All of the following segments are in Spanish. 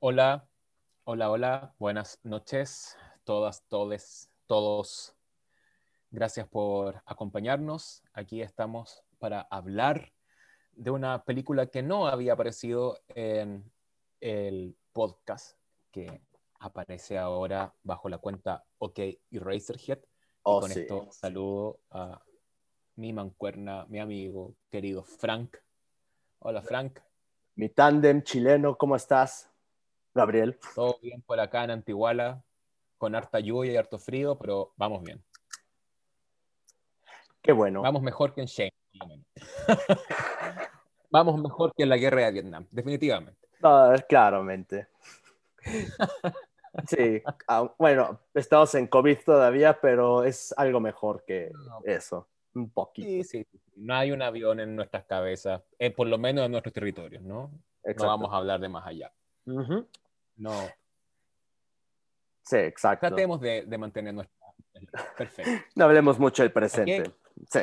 Hola, hola, hola, buenas noches, todas, todes, todos. Gracias por acompañarnos. Aquí estamos para hablar de una película que no había aparecido en el podcast que aparece ahora bajo la cuenta OK Eraserhead. Oh, y con sí. esto saludo a mi mancuerna, mi amigo querido Frank. Hola Frank, Mi tándem chileno, ¿cómo estás? Gabriel. todo bien por acá en Antiguala, con harta lluvia y harto frío, pero vamos bien. Qué bueno. Vamos mejor que en Shane. vamos mejor que en la guerra de Vietnam, definitivamente. No, claramente. Sí, ah, bueno, estamos en COVID todavía, pero es algo mejor que No. eso. Un poquito. Sí, sí. No hay un avión en nuestras cabezas, eh, por lo menos en nuestros territorios, ¿no? Exacto. No vamos a hablar de más allá. Ujú. No, Sí, exacto. tratemos de, de mantener nuestra... Perfecto. No hablemos mucho del presente. Ok. Sí.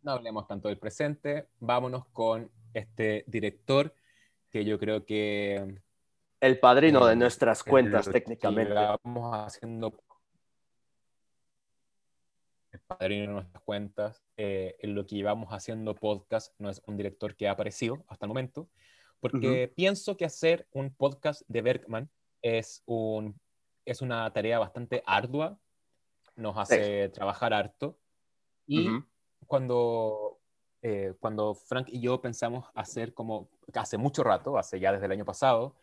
No hablemos tanto del presente, vámonos con este director que yo creo que... El padrino de eh, nuestras en cuentas, técnicamente. Vamos haciendo el padrino de nuestras cuentas. eh, en lo que llevamos haciendo podcast no es un director que ha aparecido hasta el momento, porque pienso que hacer un podcast de Bergman es, un, es una tarea bastante ardua, nos hace trabajar harto. Y Ujú. cuando, eh, cuando Frank y yo pensamos hacer como hace mucho rato, hace ya desde el año pasado,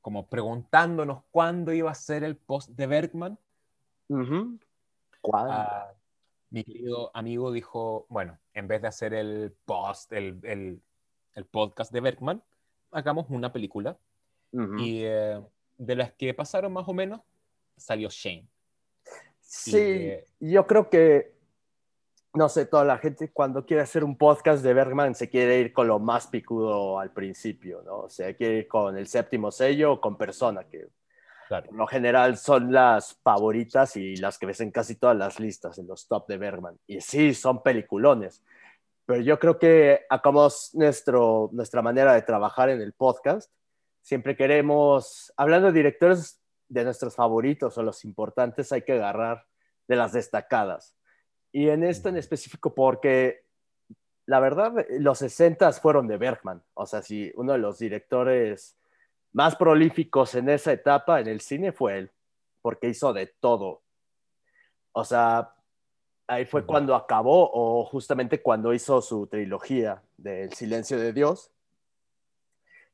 como preguntándonos cuándo iba a ser el post de Bergman. ¿Cuál? ah, mi querido amigo dijo, bueno, en vez de hacer el post, el, el- el podcast de Bergman, hagamos una película. Y eh, de las que pasaron más o menos, salió Shane. Sí, eh, yo creo que, no sé, toda la gente cuando quiere hacer un podcast de Bergman se quiere ir con lo más picudo al principio, ¿no? O sea, quiere ir con el séptimo sello o con Persona, que Claro. por lo general son las favoritas y las que ves en casi todas las listas, en los top de Bergman. Y sí, son peliculones. Pero yo creo que acabamos nuestro, nuestra manera de trabajar en el podcast. Siempre queremos, hablando de directores de nuestros favoritos o los importantes, hay que agarrar de las destacadas. Y en esto en específico porque la verdad, los 60 fueron de Bergman. O sea, si uno de los directores más prolíficos en esa etapa en el cine fue él, porque hizo de todo. O sea, ahí fue cuando acabó o justamente cuando hizo su trilogía del Silencio de Dios.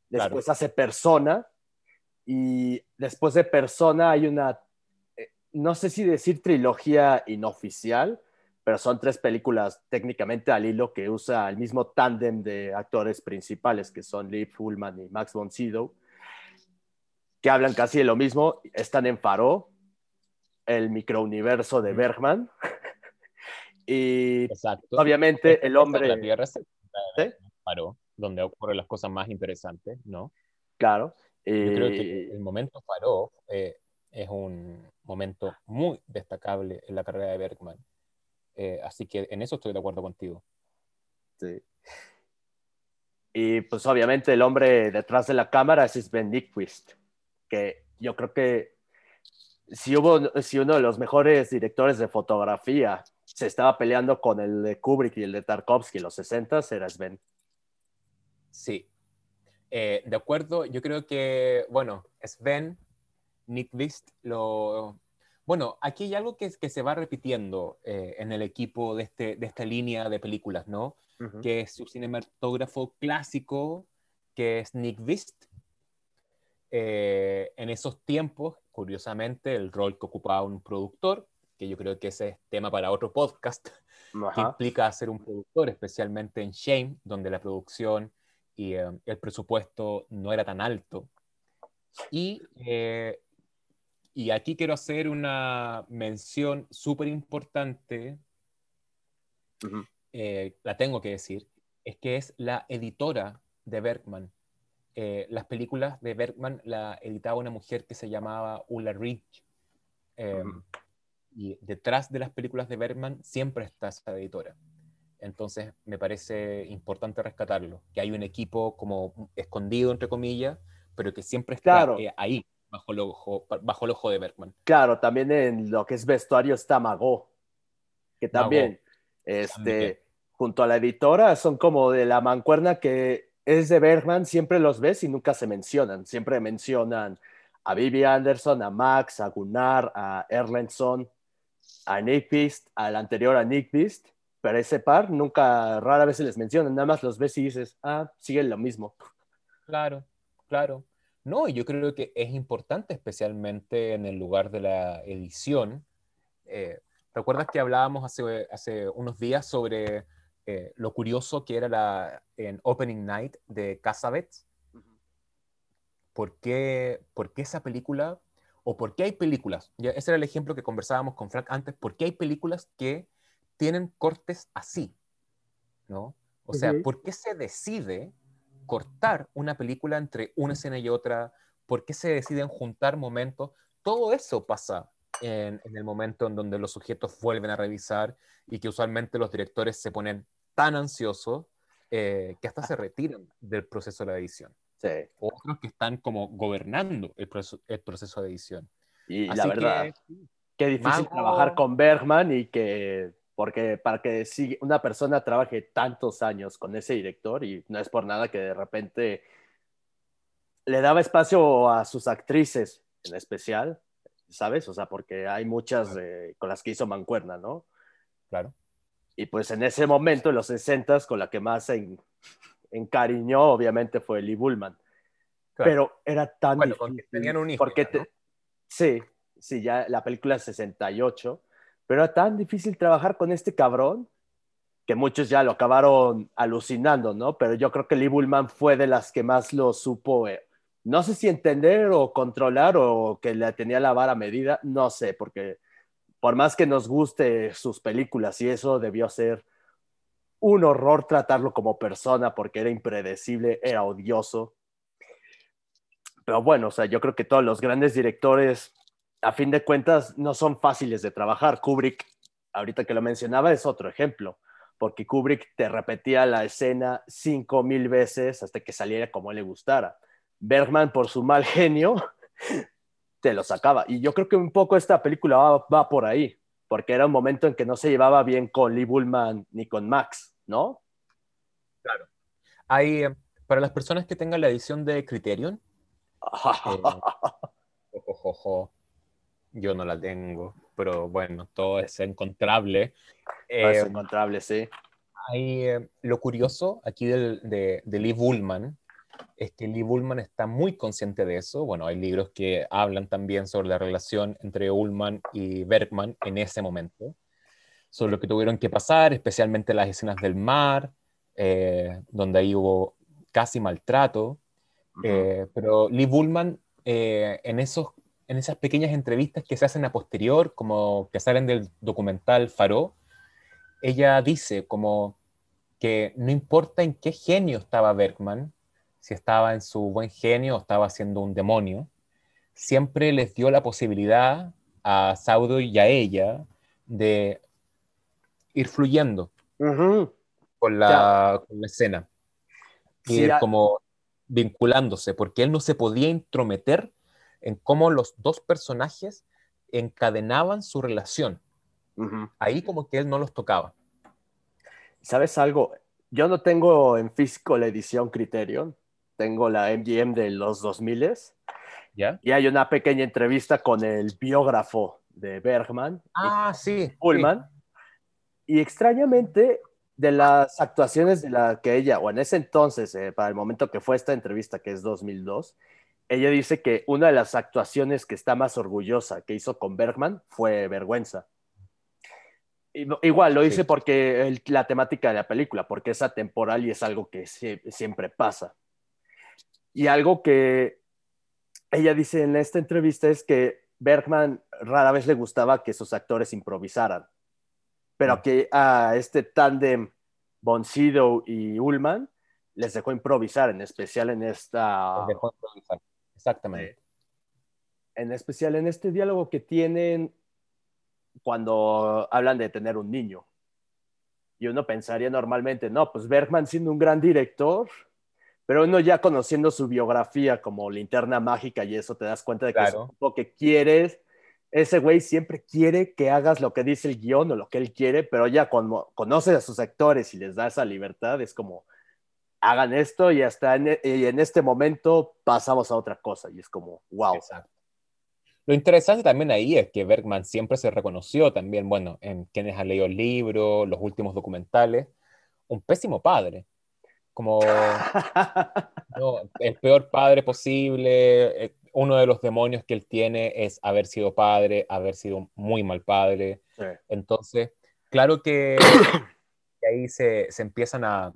Después hace Persona y después de Persona hay una, eh, no sé si decir trilogía inoficial, pero son tres películas técnicamente al hilo que usa el mismo tándem de actores principales que son Lee Fullman y Max von Sydow que hablan casi de lo mismo, están en Faro, el microuniverso de. Bergman. Y Exacto. obviamente el hombre, La Tierra se ¿Sí? paró, donde ocurren las cosas más interesantes, ¿no? claro. Yo creo que y- el momento paró eh, es un momento muy destacable en la carrera de Bergman. Eh, así que en eso estoy de acuerdo contigo. sí. Y pues obviamente el hombre detrás de la cámara es Sven Nykvist, que yo creo que si hubo, si uno de los mejores directores de fotografía se estaba peleando con el de Kubrick y el de Tarkovsky en los 60 era Sven. Sí. Eh, de acuerdo, yo creo que, bueno, Sven, Nykvist, lo... Bueno, aquí hay algo que, que se va repitiendo eh, en el equipo de, este, de esta línea de películas, ¿no? que es su cinematógrafo clásico, que es Nick Vist. Eh, en esos tiempos, curiosamente, el rol que ocupaba un productor, que yo creo que ese es tema para otro podcast, que Ajá. implica ser un productor, especialmente en Shame, donde la producción y eh, el presupuesto no era tan alto. Y, eh, y aquí quiero hacer una mención súper importante Ujú. eh, la tengo que decir, es que es la editora de Bergman. Eh, las películas de Bergman la editaba una mujer que se llamaba Ulla Rich. Eh, Ujú. Y detrás de las películas de Bergman siempre está esa editora. Entonces me parece importante rescatarlo, que hay un equipo como escondido, entre comillas, pero que siempre está eh, ahí, bajo el, ojo, bajo el ojo de Bergman. Claro, también en lo que es vestuario está Mago, que también, este, junto a la editora, son como de la mancuerna que es de Bergman, siempre los ves y nunca se mencionan, siempre mencionan a Vivi Anderson, a Max, a Gunnar, a Erlandson, a Nick Beast, al anterior a Nick Beast, pero ese par nunca, rara vez se les menciona, nada más los ves y dices, ah, siguen lo mismo. Claro, claro. No, yo creo que es importante, especialmente en el lugar de la edición. Eh, ¿Recuerdas que hablábamos hace, hace unos días sobre eh, lo curioso que era la en Opening Night de Casabets? ¿Por qué, ¿Por qué esa película o por qué hay películas, ya ese era el ejemplo que conversábamos con Frank antes, por qué hay películas que tienen cortes así, ¿no? O sea, ¿por qué se decide cortar una película entre una escena y otra? ¿Por qué se deciden juntar momentos? Todo eso pasa en, el momento en donde los sujetos vuelven a revisar y que usualmente los directores se ponen tan ansiosos eh, que hasta se retiran del proceso de la edición. Sí. Otros que están como gobernando el, proceso, el proceso de edición. Y la verdad, qué difícil trabajar con Bergman y que, porque para que una persona trabaje tantos años con ese director y no es por nada que de repente le daba espacio a sus actrices en especial, ¿sabes? O sea, porque hay muchas con las que hizo Mancuerna, ¿no? Claro. Y pues en ese momento, en los 60 con la que más se, encariñó, obviamente, fue Lee Bullman. Pero era tan difícil. Tenían un hijo. Porque sí, sí, ya la película es 68, pero era tan difícil trabajar con este cabrón que muchos ya lo acabaron alucinando, ¿no? Pero yo creo que Lee Bullman fue de las que más lo supo, eh, no sé si entender o controlar o que le tenía la vara medida, no sé, porque por más que nos guste sus películas y eso debió ser un horror tratarlo como persona porque era impredecible, era odioso. Pero bueno, o sea, yo creo que todos los grandes directores, a fin de cuentas, no son fáciles de trabajar. Kubrick, ahorita que lo mencionaba, es otro ejemplo, porque Kubrick te repetía la escena cinco mil veces hasta que saliera como le gustara. Bergman, por su mal genio, te lo sacaba. Y yo creo que un poco esta película va, va por ahí porque era un momento en que no se llevaba bien con Lee Bullman ni con Max, ¿no? Claro. Hay, eh, para las personas que tengan la edición de Criterion, eh, yo no la tengo, pero bueno, todo es encontrable. es eh, encontrable, sí. Hay, lo curioso aquí de, de Lee Bullman es que Lee Bullman está muy consciente de eso. Bueno, hay libros que hablan también sobre la relación entre Ullman y Bergman en ese momento, sobre lo que tuvieron que pasar, especialmente las escenas del mar, eh, donde ahí hubo casi maltrato. Eh, pero Lee Bullman, eh, en, esos, en esas pequeñas entrevistas que se hacen a posterior, como que salen del documental Faro, ella dice como que no importa en qué genio estaba Bergman, si estaba en su buen genio o estaba siendo un demonio, siempre les dio la posibilidad a Saudo y a ella de ir fluyendo con, la, escena. ir como vinculándose, porque él no se podía intrometer en cómo los dos personajes encadenaban su relación. Ahí como que él no los tocaba. ¿Sabes algo? Yo no tengo en físico la edición Criterion, tengo la MGM de los 2000 ¿Ya? y hay una pequeña entrevista con el biógrafo de Bergman, ah, sí, Pullman, y extrañamente de las actuaciones de la que ella, o en ese entonces, eh, para el momento que fue esta entrevista, que es 2002, ella dice que una de las actuaciones que está más orgullosa que hizo con Bergman fue Vergüenza. Igual lo hice porque la temática de la película, porque es atemporal y es algo que siempre pasa. Y algo que ella dice en esta entrevista es que Bergman rara vez le gustaba que sus actores improvisaran, pero que a este tándem Boncido y Ullman les dejó improvisar, en especial en esta... Les dejó improvisar, exactamente. En especial en este diálogo que tienen cuando hablan de tener un niño. Y uno pensaría normalmente, no, pues Bergman siendo un gran director, pero uno ya conociendo su biografía como linterna mágica y eso te das cuenta de que Claro. es lo que quieres. Ese güey siempre quiere que hagas lo que dice el guion o lo que él quiere, pero ya cuando conoces a sus actores y les da esa libertad, es como, hagan esto y hasta en, y en este momento pasamos a otra cosa. Y es como, wow. Exacto. Lo interesante también ahí es que Bergman siempre se reconoció también, bueno, en quienes han leído el libro, los últimos documentales, un pésimo padre. Como no, el peor padre posible. Uno de los demonios que él tiene es haber sido padre, haber sido muy mal padre. Sí. Entonces, claro que, que ahí se, se empiezan a,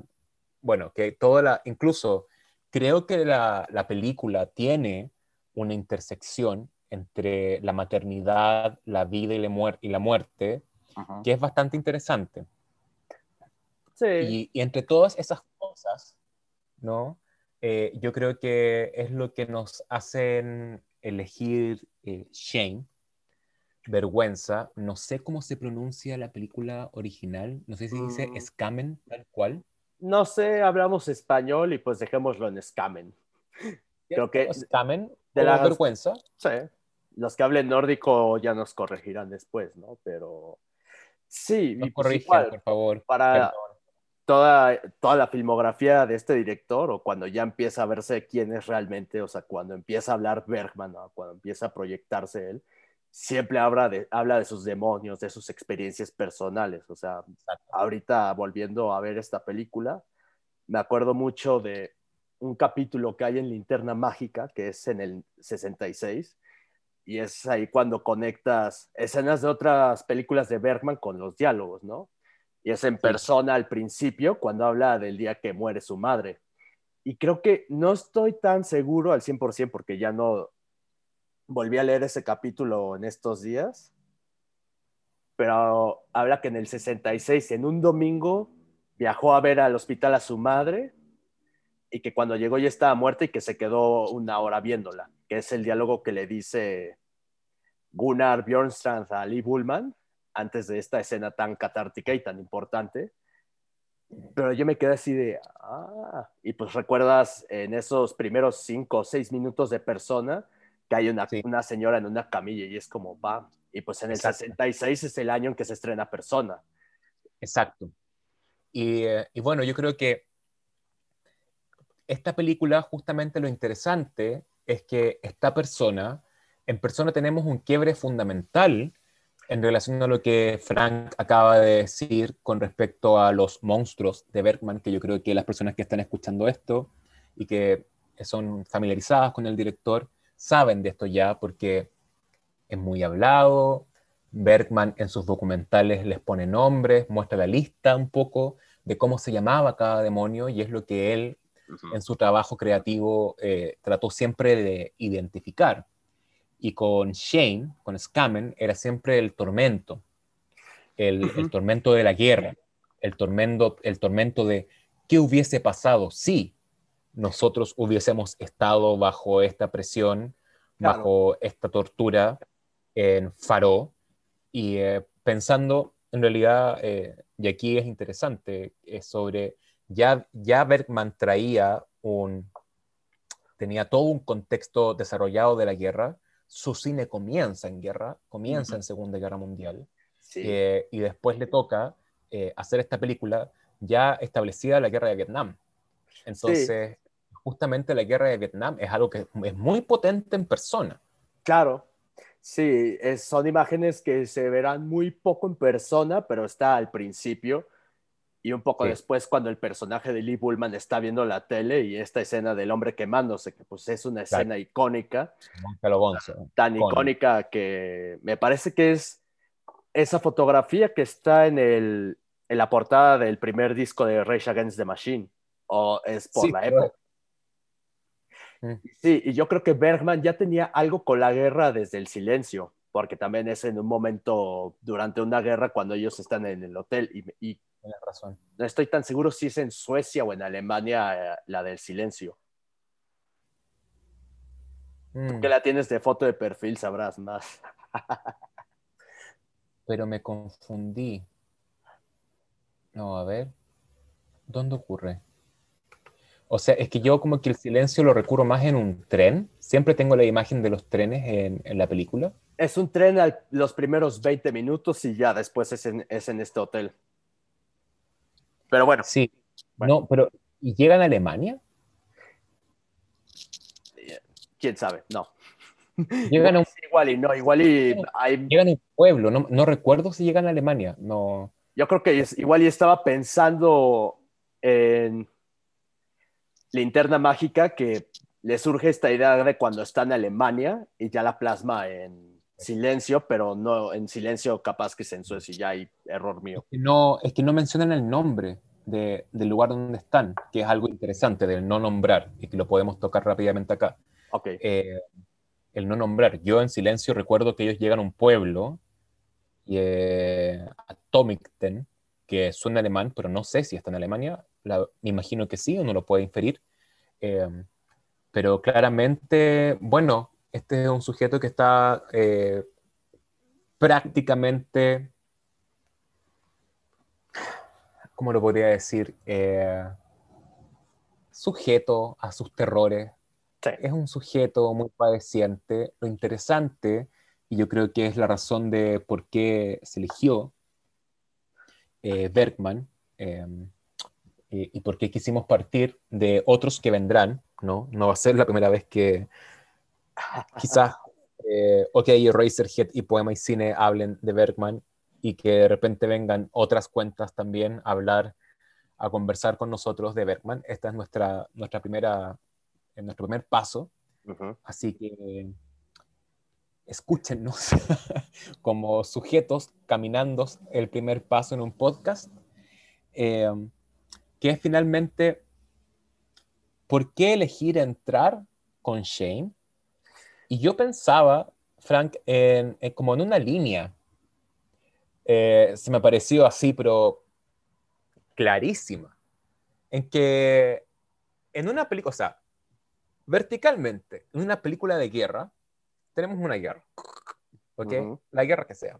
bueno, que toda la, incluso creo que la, la película tiene una intersección entre la maternidad, la vida y la, muer- y la muerte, Ajá. que es bastante interesante. Sí. Y, y entre todas esas cosas, ¿no? Eh, yo creo que es lo que nos hacen elegir eh, shame, vergüenza. No sé cómo se pronuncia la película original. No sé si dice Mm. Scamen, tal cual. No sé, hablamos español y pues dejémoslo en Scamen. Creo que- Scamen de o las- vergüenza. Sí. Los que hablen nórdico ya nos corregirán después, ¿no? Pero sí, Nos pues corrigen, igual, por favor. para Perdón. Toda, toda la filmografía de este director, o cuando ya empieza a verse quién es realmente, o sea, cuando empieza a hablar Bergman, ¿no? cuando empieza a proyectarse él, siempre habla de, habla de sus demonios, de sus experiencias personales. O sea, ahorita volviendo a ver esta película, me acuerdo mucho de un capítulo que hay en Linterna Mágica, que es en el 66, y es ahí cuando conectas escenas de otras películas de Bergman con los diálogos, ¿no? Y es en persona al principio, cuando habla del día que muere su madre. Y creo que no estoy tan seguro al 100% porque ya no volví a leer ese capítulo en estos días, pero habla que en el 66, en un domingo, viajó a ver al hospital a su madre y que cuando llegó ya estaba muerta y que se quedó una hora viéndola, que es el diálogo que le dice Gunnar Bjornstrand a Lee Bullman antes de esta escena tan catártica y tan importante. Pero yo me quedé así de, ah, y pues recuerdas en esos primeros cinco o seis minutos de persona que hay una, Sí. una señora en una camilla y es como, va, y pues en el Exacto. 66 es el año en que se estrena persona. Exacto. Y, eh, y bueno, yo creo que esta película, justamente lo interesante es que esta persona, en persona tenemos un quiebre fundamental en relación a lo que Frank acaba de decir con respecto a los monstruos de Bergman, que yo creo que las personas que están escuchando esto y que son familiarizadas con el director saben de esto ya porque es muy hablado. Bergman en sus documentales les pone nombres, muestra la lista un poco de cómo se llamaba cada demonio y es lo que él en su trabajo creativo eh, trató siempre de identificar. Y con Shane, con Scamen, era siempre el tormento, el, Ujú. el tormento de la guerra, el tormento, el tormento de qué hubiese pasado si nosotros hubiésemos estado bajo esta presión, Claro. bajo esta tortura en Faro, y eh, pensando en realidad, eh, y aquí es interesante, es sobre, ya, ya Bergman traía un, tenía todo un contexto desarrollado de la guerra, su cine comienza en guerra, comienza en Segunda Guerra Mundial, Sí. eh, y después le toca eh, hacer esta película ya establecida la guerra de Vietnam. Entonces, justamente la guerra de Vietnam es algo que es muy potente en persona. Claro, sí, es- son imágenes que se verán muy poco en persona, pero está al principio y un poco Sí. después cuando el personaje de Lee Bullman está viendo la tele y esta escena del hombre quemándose, que pues es una Claro. escena icónica, tan Icónica. icónica que me parece que es esa fotografía que está en, el, en la portada del primer disco de Rage Against the Machine, o es por Sí, la pero- época. Mm. Sí, y yo creo que Bergman ya tenía algo con la guerra desde el silencio, porque también es en un momento durante una guerra cuando ellos están en el hotel y, y Tienes razón. no estoy tan seguro si es en Suecia o en Alemania eh, la del silencio. Mm, Que la tienes de foto de perfil, sabrás más. pero me confundí. No, a ver. ¿Dónde ocurre? O sea, es que yo como que el silencio lo recurro más en un tren. Siempre tengo la imagen de los trenes en, en la película. Es un tren a los primeros 20 minutos y ya después es en, es en este hotel. Pero bueno. Sí. No, pero ¿y llegan a Alemania? ¿Quién sabe? No. Llegan a un, igual y no, igual y hay... llegan a un pueblo, no, no recuerdo si llegan a Alemania, no. Yo creo que igual y estaba pensando en Linterna Mágica que le surge esta idea de cuando está en Alemania y ya la plasma en silencio, pero no en silencio capaz que censo y ya hay error mío. que no, es que no mencionan el nombre de- del lugar donde están, que es algo interesante del no nombrar y que lo podemos tocar rápidamente acá. Ok, Eh, el no nombrar. Yo en silencio recuerdo que ellos llegan a un pueblo, y, eh, que suena alemán, pero no sé si está en Alemania. La- me imagino que sí, uno lo puede inferir. Eh, pero claramente, bueno, este es un sujeto que está eh, prácticamente, ¿cómo lo podría decir? Eh, sujeto a sus terrores. Sí. Es un sujeto muy padeciente. Lo interesante, y yo creo que es la razón de por qué se eligió eh, Bergman, eh, y, y por qué quisimos partir de otros que vendrán, ¿no? No va a ser la primera vez que quizás eh, OK, Eraserhead y Poema y Cine hablen de Bergman y que de repente vengan otras cuentas también a hablar, a conversar con nosotros de Bergman. Esta es nuestra, nuestra primera, eh, nuestro primer paso, así que escúchenos como sujetos caminando el primer paso en un podcast, eh, que es finalmente, ¿por qué elegir entrar con Shane? Y yo pensaba, Frank, en, en como en una línea. Eh, se me pareció así, pero clarísima. En que en una película, o sea, verticalmente, en una película de guerra, tenemos una guerra. ¿Ok? Ujú. La guerra que sea.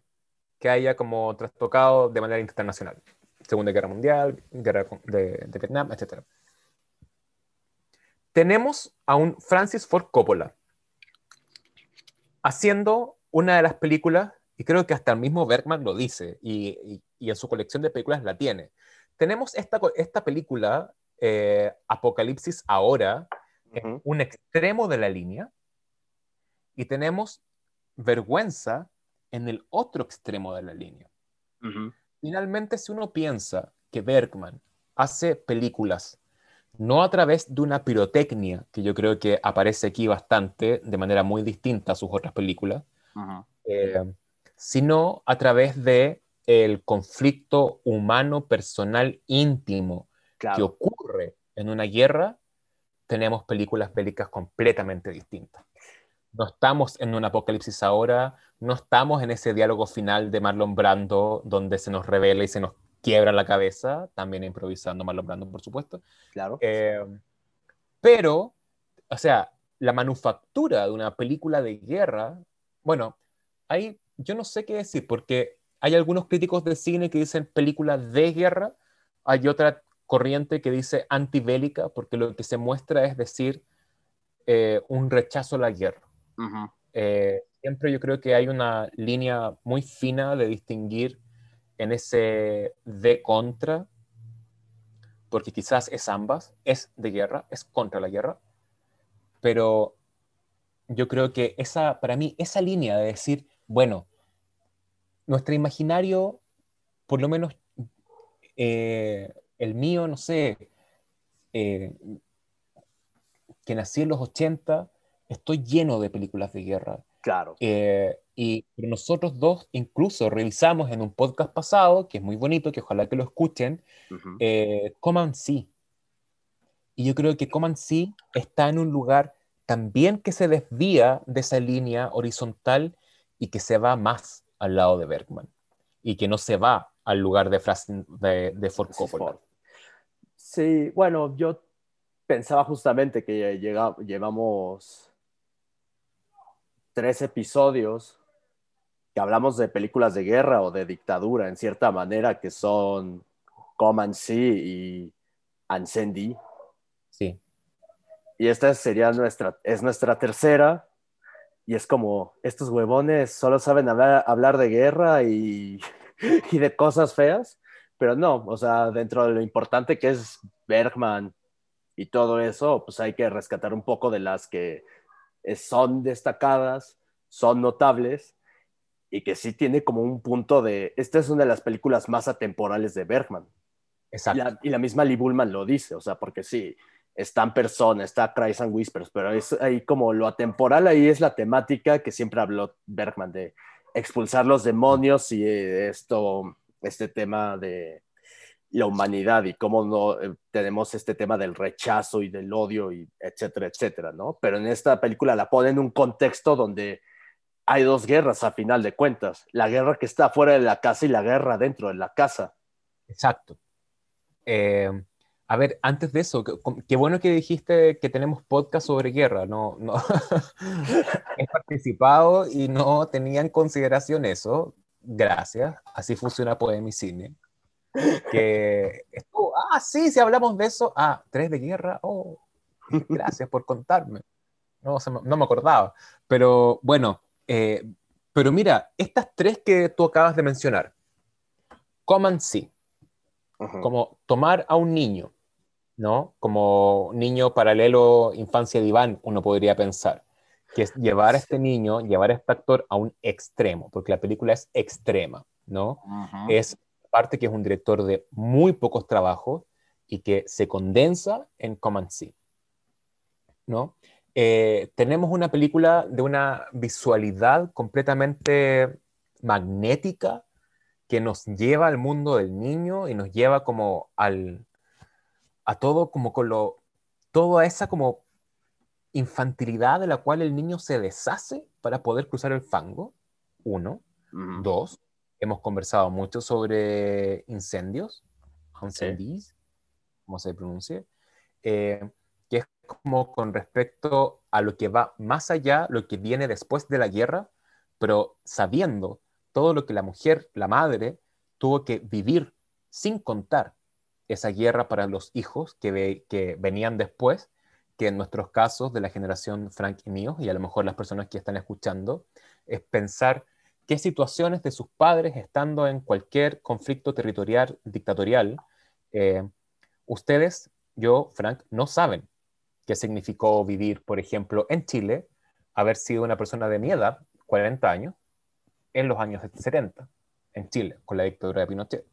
Que haya como trastocado de manera internacional. Segunda Guerra Mundial, Guerra de, de Vietnam, etc. Tenemos a un Francis Ford Coppola haciendo una de las películas, y creo que hasta el mismo Bergman lo dice, y, y- y en su colección de películas la tiene. Tenemos esta, esta película, eh, Apocalipsis Ahora, en un extremo de la línea, y tenemos Vergüenza en el otro extremo de la línea. Finalmente, si uno piensa que Bergman hace películas no a través de una pirotecnia, que yo creo que aparece aquí bastante, de manera muy distinta a sus otras películas, eh, sino a través de el conflicto humano, personal, íntimo que ocurre en una guerra, tenemos películas bélicas completamente distintas. No estamos en un apocalipsis ahora, no estamos en ese diálogo final de Marlon Brando donde se nos revela y se nos quiebra la cabeza, también improvisando Marlon Brando, por supuesto. Claro. Eh, pero, o sea, la manufactura de una película de guerra, bueno, ahí yo no sé qué decir, porque hay algunos críticos de cine que dicen película de guerra, hay otra corriente que dice antibélica, porque lo que se muestra es decir eh, un rechazo a la guerra. Eh, siempre yo creo que hay una línea muy fina de distinguir en ese de contra, porque quizás es ambas, es de guerra, es contra la guerra, pero yo creo que esa, para mí, esa línea de decir, bueno, nuestro imaginario, por lo menos eh, el mío, no sé, eh, que nací en los 80, estoy lleno de películas de guerra. Claro. Eh, y nosotros dos incluso revisamos en un podcast pasado, que es muy bonito, que ojalá que lo escuchen, Ujú. eh, Command Sea. Y yo creo que Command Sea está en un lugar también que se desvía de esa línea horizontal y que se va más al lado de Bergman. Y que no se va al lugar de, Francis- de, de Ford Coppola. Sí, bueno, yo pensaba justamente que llega- llevamos tres episodios que hablamos de películas de guerra o de dictadura, en cierta manera, que son Command Sea y Ancendi. Sí. Y esta sería nuestra, es nuestra tercera. Y es como, estos huevones solo saben hablar, hablar de guerra y, y de cosas feas. Pero no, o sea, dentro de lo importante que es Bergman y todo eso, pues hay que rescatar un poco de las que son destacadas, son notables y que sí tiene como un punto de, esta es una de las películas más atemporales de Bergman. Exacto. Y la, y la misma Lee Bullman lo dice, o sea, porque sí, está en persona, está Cries and Whispers, pero es ahí como lo atemporal, ahí es la temática que siempre habló Bergman de expulsar los demonios y esto, este tema de la humanidad y cómo no eh, tenemos este tema del rechazo y del odio y etcétera, etcétera, ¿no? Pero en esta película la pone en un contexto donde hay dos guerras a final de cuentas, la guerra que está fuera de la casa y la guerra dentro de la casa. Exacto. Eh, a ver, antes de eso, qué, bueno que dijiste que tenemos podcast sobre guerra, no, no. he participado y no tenía en consideración eso, gracias, así funciona Poemi Cine que estuvo, ah, sí, si hablamos de eso, ah, tres de guerra, oh, gracias por contarme. No, no me acordaba. Pero bueno, eh, pero mira, estas tres que tú acabas de mencionar, coman sí, como tomar a un niño, ¿no? Como niño paralelo infancia de Iván, uno podría pensar, que es llevar a este niño, llevar a este actor a un extremo, porque la película es extrema, ¿no? Es parte que es un director de muy pocos trabajos y que se condensa en Command C. ¿no? Eh, tenemos una película de una visualidad completamente magnética que nos lleva al mundo del niño y nos lleva como al a todo como con lo toda esa como infantilidad de la cual el niño se deshace para poder cruzar el fango. Uno. Dos. Hemos conversado mucho sobre incendios, incendies, como se pronuncia, eh, como con respecto a lo que va más allá, lo que viene después de la guerra, pero sabiendo todo lo que la mujer, la madre, tuvo que vivir sin contar esa guerra para los hijos que, venían después, que en nuestros casos de la generación Frank y mío, y a lo mejor las personas que están escuchando, es pensar qué situaciones de sus padres, estando en cualquier conflicto territorial, dictatorial, eh, ustedes, yo, Frank, no saben qué significó vivir, por ejemplo, en Chile, haber sido una persona de mi edad, 40 años, en los años 70, en Chile, con la dictadura de Pinochet.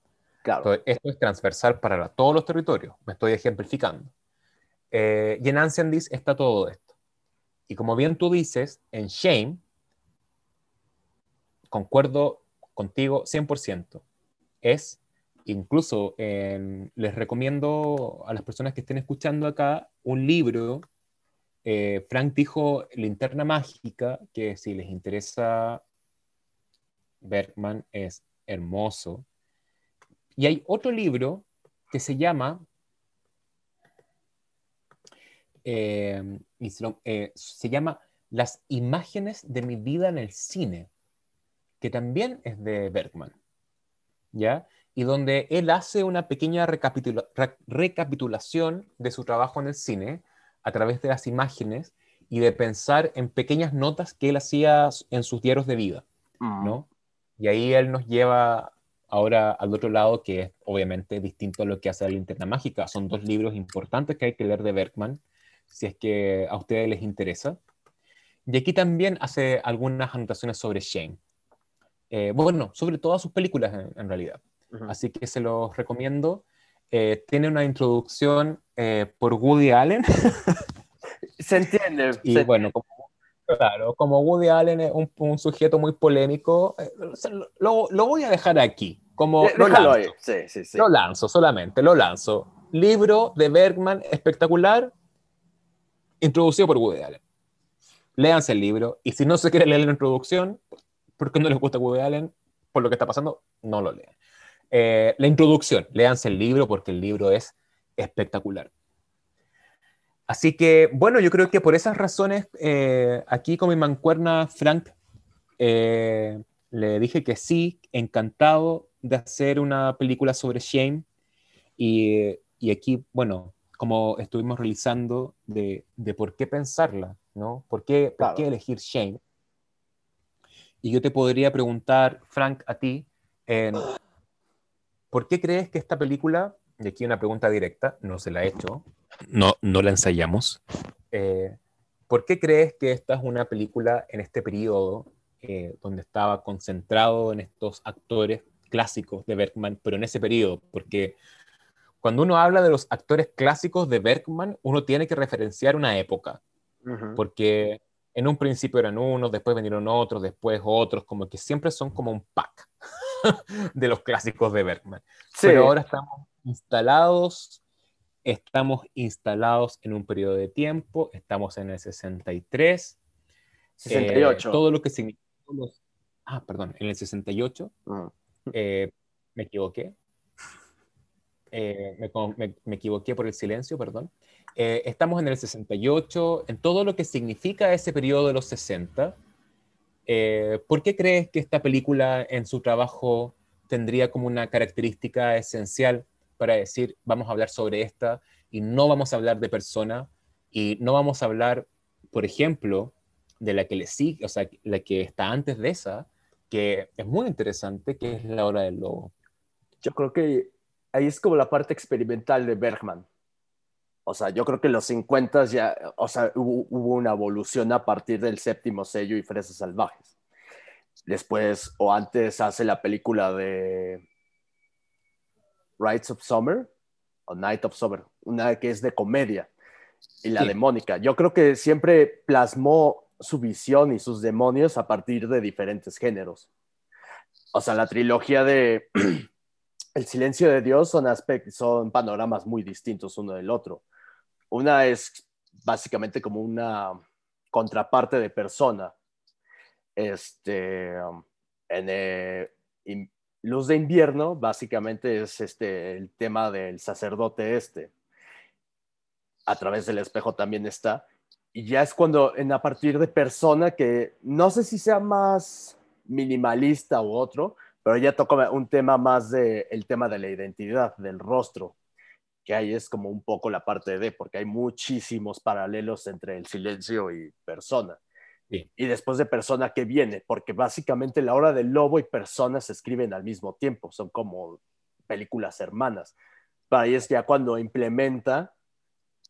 Claro. esto es transversal para todos los territorios, me estoy ejemplificando. Eh, y en Ancient está todo esto. Y como bien tú dices, en Shame, concuerdo contigo 100%. Es, incluso les recomiendo a las personas que estén escuchando acá un libro. Eh, Frank dijo Linterna Mágica, que si les interesa, Bergman es hermoso. Y hay otro libro que se llama eh, eh, se llama Las imágenes de mi vida en el cine que también es de Bergman, ¿ya? Y donde él hace una pequeña recapitulación de su trabajo en el cine a través de las imágenes y de pensar en pequeñas notas que él hacía en sus diarios de vida, mm. ¿no? Y ahí él nos lleva ahora al otro lado, que es obviamente distinto a lo que hace la linterna mágica. Son dos libros importantes que hay que leer de Bergman, si es que a ustedes les interesa. Y aquí también hace algunas anotaciones sobre Shane. Eh, bueno, sobre todas sus películas en, realidad. Así que se los recomiendo. Eh, tiene una introducción eh, por Woody Allen. se entiende. Y bueno, como, claro, como Woody Allen es un, sujeto muy polémico, lo, lo, voy a dejar aquí. Como lo lanzo. Sí, sí, sí. lo lanzo solamente, lo lanzo. Libro de Bergman espectacular, introducido por Woody Allen. Léanse el libro y si no se quiere leer la introducción, porque no les gusta Woody Allen, por lo que está pasando, no lo leen. Eh, la introducción, léanse el libro porque el libro es espectacular. Así que, bueno, yo creo que por esas razones, eh, aquí con mi mancuerna Frank, eh, le dije que sí, encantado de hacer una película sobre Shane. Y, y aquí, bueno, como estuvimos realizando, de, de, por qué pensarla, ¿no? ¿Por qué, por qué elegir Shane? Y yo te podría preguntar, Frank, a ti, ¿por qué crees que esta película, y aquí una pregunta directa, no se la he hecho, no, no la ensayamos, eh, ¿por qué crees que esta es una película en este periodo eh, donde estaba concentrado en estos actores clásicos de Bergman, pero en ese periodo? Porque cuando uno habla de los actores clásicos de Bergman, uno tiene que referenciar una época, porque en un principio eran unos, después vinieron otros, después otros, como que siempre son como un pack de los clásicos de Bergman. Pero ahora estamos instalados, estamos instalados en un periodo de tiempo, estamos en el 63. 68. Eh, todo lo que significa... Ah, perdón, en el 68. Eh, me equivoqué. Eh, me, me, equivoqué por el silencio, perdón. Eh, estamos en el 68, en todo lo que significa ese periodo de los 60. Eh, ¿Por qué crees que esta película en su trabajo tendría como una característica esencial para decir, vamos a hablar sobre esta y no vamos a hablar de persona y no vamos a hablar, por ejemplo, de la que le sigue, o sea, la que está antes de esa, que es muy interesante, que es la hora del lobo? Yo creo que ahí es como la parte experimental de Bergman. O sea, yo creo que los 50 ya, o sea, hubo, una evolución a partir del séptimo sello y Fresas Salvajes. Después, o antes, hace la película de Rights of Summer, o Night of Summer, una que es de comedia, y la de Mónica. Yo creo que siempre plasmó su visión y sus demonios a partir de diferentes géneros. O sea, la trilogía de El silencio de Dios son, son panoramas muy distintos uno del otro. Una es básicamente como una contraparte de persona. Este, en eh, Luz de Invierno, básicamente es este, el tema del sacerdote este. A través del espejo también está. Y ya es cuando, en a partir de persona, que no sé si sea más minimalista u otro, pero ya toca un tema más de el tema de la identidad, del rostro que ahí es como un poco la parte de, porque hay muchísimos paralelos entre el silencio y persona. Y después de persona, ¿qué viene? Porque básicamente la hora del lobo y persona se escriben al mismo tiempo, son como películas hermanas. Pero ahí es ya cuando implementa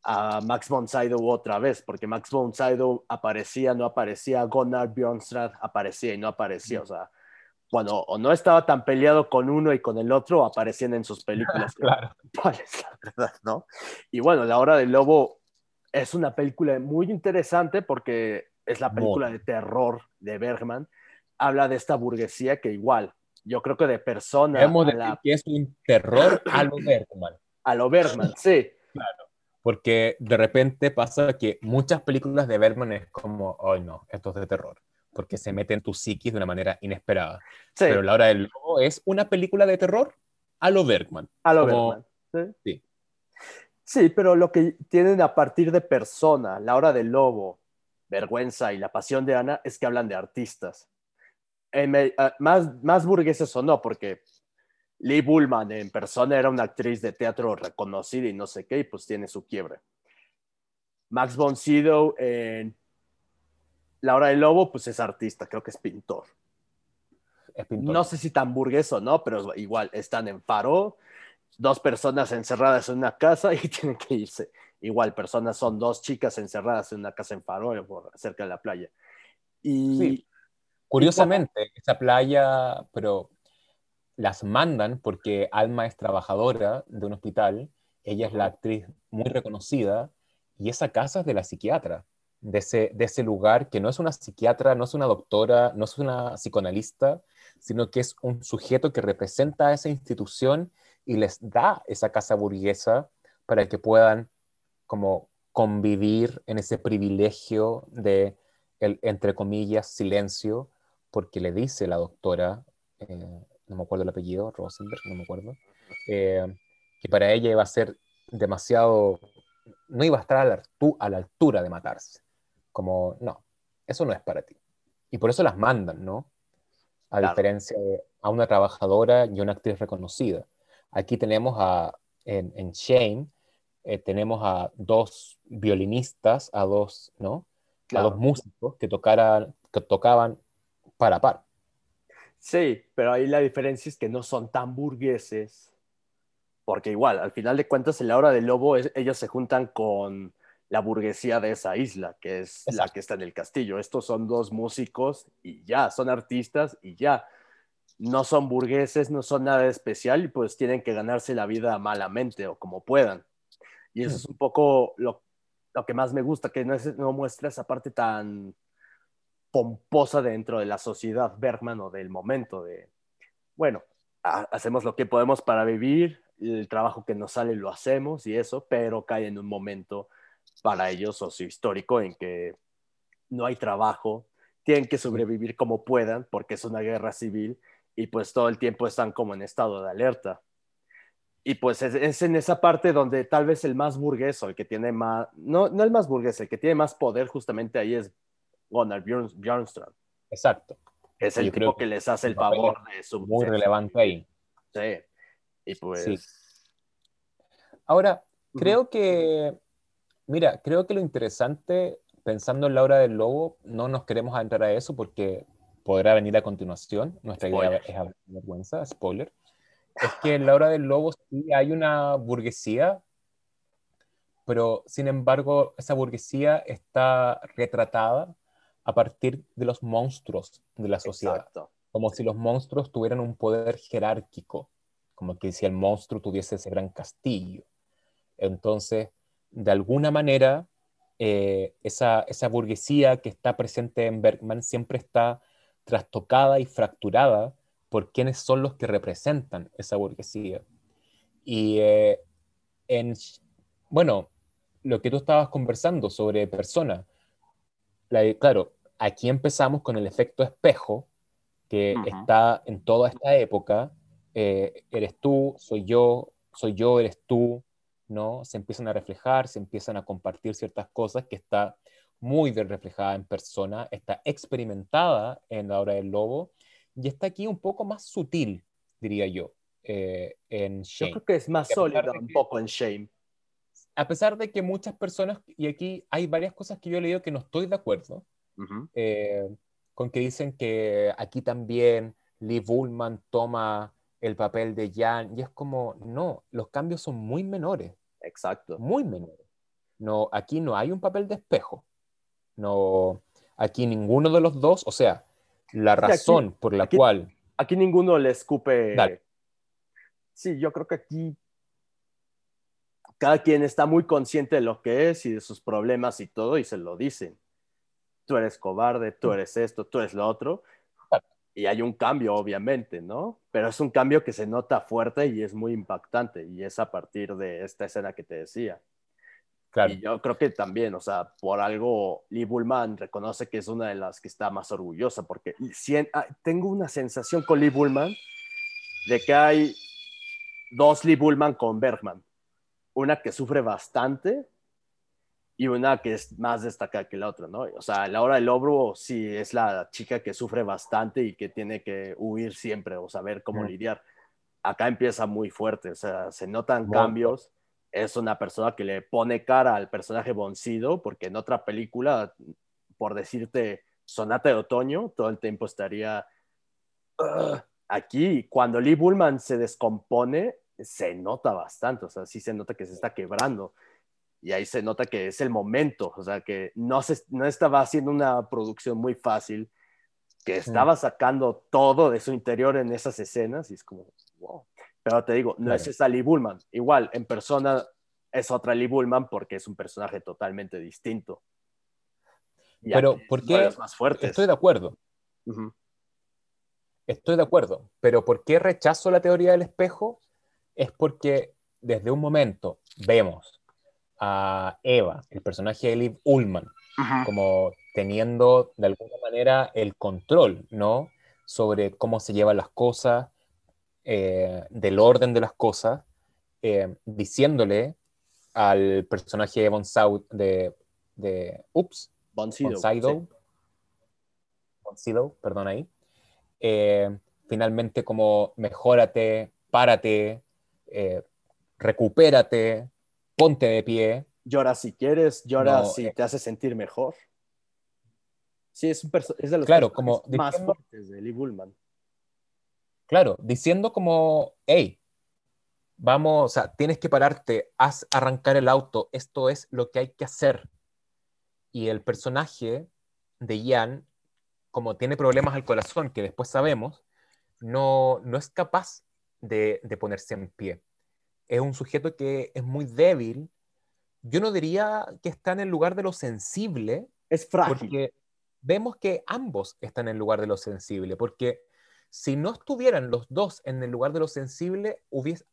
a Max von Sydow otra vez, porque Max von Sydow aparecía, no aparecía, Gunnar Bjornstrad aparecía y no aparecía, o sea, cuando o no estaba tan peleado con uno y con el otro, aparecían en sus películas. claro. la verdad, ¿no? Y bueno, La Hora del Lobo es una película muy interesante porque es la película de terror de Bergman. Habla de esta burguesía que igual, yo creo que de persona... Debemos decir que es un terror a lo Bergman. A lo Bergman, sí. Claro. Porque de repente pasa que muchas películas de Bergman es como, ay no, esto es de terror porque se mete en tu psiquis de una manera inesperada. Pero La Hora del Lobo es una película de terror a lo Bergman. A lo Bergman. ¿sí? ¿sí? pero lo que tienen a partir de persona, La Hora del Lobo, Vergüenza y La Pasión de Ana, es que hablan de artistas. Eh, ah, más, más burgueses o no, porque Lee Bullman en persona era una actriz de teatro reconocida y no sé qué, y pues tiene su quiebre. Max von Sydow en la hora del lobo, pues es artista, creo que es pintor. No sé si tan o no, pero igual están en Faro, dos personas encerradas en una casa y tienen que irse. Igual, personas son dos chicas encerradas en una casa en Faro, cerca de la playa. Y, Curiosamente, esa playa, pero las mandan porque Alma es trabajadora de un hospital, ella es la actriz muy reconocida y esa casa es de la psiquiatra de ese, lugar que no es una psiquiatra, no es una doctora, no es una psicoanalista, sino que es un sujeto que representa a esa institución y les da esa casa burguesa para que puedan como convivir en ese privilegio de el, entre comillas, silencio, porque le dice la doctora, eh, no me acuerdo el apellido, Rosenberg, no me acuerdo, eh, que para ella iba a ser demasiado, no iba a estar a a la altura de matarse como, no, eso no es para ti. Y por eso las mandan, ¿no? A diferencia de a una trabajadora y una actriz reconocida. Aquí tenemos a, en, en Shane eh, tenemos a dos violinistas, a dos, ¿no? A dos músicos que, tocaran, que tocaban para par. Sí, pero ahí la diferencia es que no son tan burgueses, porque igual, al final de cuentas, en la hora del lobo, ellos se juntan con la burguesía de esa isla, que es la que está en el castillo. Estos son dos músicos y ya, son artistas y ya. No son burgueses, no son nada especial y pues tienen que ganarse la vida malamente o como puedan. Y eso es un poco lo, que más me gusta, que no, no muestra esa parte tan pomposa dentro de la sociedad Bergman o del momento de, bueno, hacemos lo que podemos para vivir, el trabajo que nos sale lo hacemos y eso, pero cae en un momento para ellos sociohistórico en que no hay trabajo, tienen que sobrevivir como puedan porque es una guerra civil y pues todo el tiempo están como en estado de alerta. Y pues es, en esa parte donde tal vez el más burgués o el que tiene más, no, no el más burgués, el que tiene más poder justamente ahí es Gunnar Bjornstrand. Exacto. Es el tipo que, les hace el favor de su... Muy relevante ahí. Sí. Y pues... Ahora, creo que Mira, creo que lo interesante, pensando en la hora del lobo, no nos queremos entrar a eso porque podrá venir a continuación. Nuestra idea es hablar de vergüenza, spoiler. Es que en la hora del lobo sí hay una burguesía, pero sin embargo esa burguesía está retratada a partir de los monstruos de la sociedad. Como si los monstruos tuvieran un poder jerárquico, como que si el monstruo tuviese ese gran castillo. Entonces, de alguna manera, eh, esa, burguesía que está presente en Bergman siempre está trastocada y fracturada por quienes son los que representan esa burguesía. Y eh, en, bueno, lo que tú estabas conversando sobre persona, claro, aquí empezamos con el efecto espejo que está en toda esta época. Eh, eres tú, soy yo, soy yo, eres tú, ¿no? Se empiezan a reflejar, se empiezan a compartir ciertas cosas que está muy bien reflejada en persona, está experimentada en la obra del lobo y está aquí un poco más sutil, diría yo, eh, en Shame. Yo creo que es más sólida un poco en Shame. A pesar de que muchas personas, y aquí hay varias cosas que yo he leído que no estoy de acuerdo, eh, con que dicen que aquí también Lee Bullman toma el papel de Jan, y es como, no, los cambios son muy menores. Exacto. Muy menores. No, aquí no hay un papel de espejo. No, aquí ninguno de los dos, o sea, la razón por la cual... Aquí ninguno le escupe... Sí, yo creo que aquí cada quien está muy consciente de lo que es y de sus problemas y todo y se lo dicen. Tú eres cobarde, tú mm. eres esto, tú eres lo otro y hay un cambio, obviamente, ¿no? Pero es un cambio que se nota fuerte y es muy impactante, y es a partir de esta escena que te decía. Claro. Y yo creo que también, o sea, por algo Lee Bullman reconoce que es una de las que está más orgullosa, porque ah, tengo una sensación con Lee Bullman de que hay dos Lee Bullman con Bergman. Una que sufre bastante y una que es más destacada que la otra, ¿no? O sea, la hora del lobo sí es la chica que sufre bastante y que tiene que huir siempre o saber cómo lidiar. Acá empieza muy fuerte, o sea, se notan cambios. Es una persona que le pone cara al personaje Boncido, porque en otra película, por decirte Sonata de Otoño, todo el tiempo estaría aquí. Cuando Lee Bullman se descompone, se nota bastante, o sea, sí se nota que se está quebrando y ahí se nota que es el momento, o sea, que no, se, no estaba haciendo una producción muy fácil, que estaba sacando todo de su interior en esas escenas y es como, wow. Pero te digo, no es esa Lee Bullman. Igual, en persona es otra Lee Bullman porque es un personaje totalmente distinto. pero, ¿por qué? Más fuertes. Estoy de acuerdo. Estoy de acuerdo. Pero ¿por qué rechazo la teoría del espejo? Es porque desde un momento vemos a Eva, el personaje de Liv Ullman, como teniendo de alguna manera el control, ¿no? Sobre cómo se llevan las cosas, eh, del orden de las cosas, eh, diciéndole al personaje de Von de, de Ups, Von perdón ahí, eh, finalmente como mejórate, párate, recupérate, ponte de pie. Llora si quieres, llora si eh. te hace sentir mejor. Sí, es, un es de los claro, como más fuertes de Lee Bullman. Claro, diciendo como, hey, vamos, o sea, tienes que pararte, haz arrancar el auto, esto es lo que hay que hacer. Y el personaje de Ian, como tiene problemas al corazón, que después sabemos, no, no es capaz de, de ponerse en pie. Es un sujeto que es muy débil. Yo no diría que está en el lugar de lo sensible. Es frágil. Porque vemos que ambos están en el lugar de lo sensible, porque si no estuvieran los dos en el lugar de lo sensible,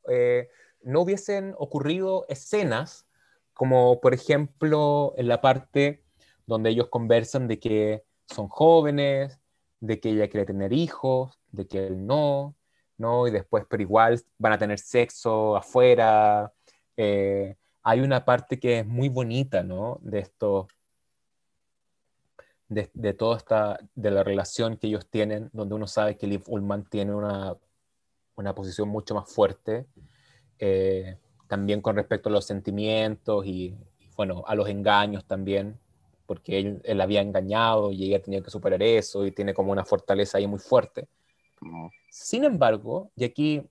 eh, no hubiesen ocurrido escenas como, por ejemplo, en la parte donde ellos conversan de que son jóvenes, de que ella quiere tener hijos, de que él no, ¿no? Y después, pero igual van a tener sexo afuera. Eh, hay una parte que es muy bonita, ¿no? De esto, de, de toda esta, de la relación que ellos tienen, donde uno sabe que Liv Ullman tiene una, una posición mucho más fuerte, eh, también con respecto a los sentimientos y, bueno, a los engaños también, porque él, él, había engañado y ella tenía que superar eso y tiene como una fortaleza ahí muy fuerte. Sin embargo, y aquí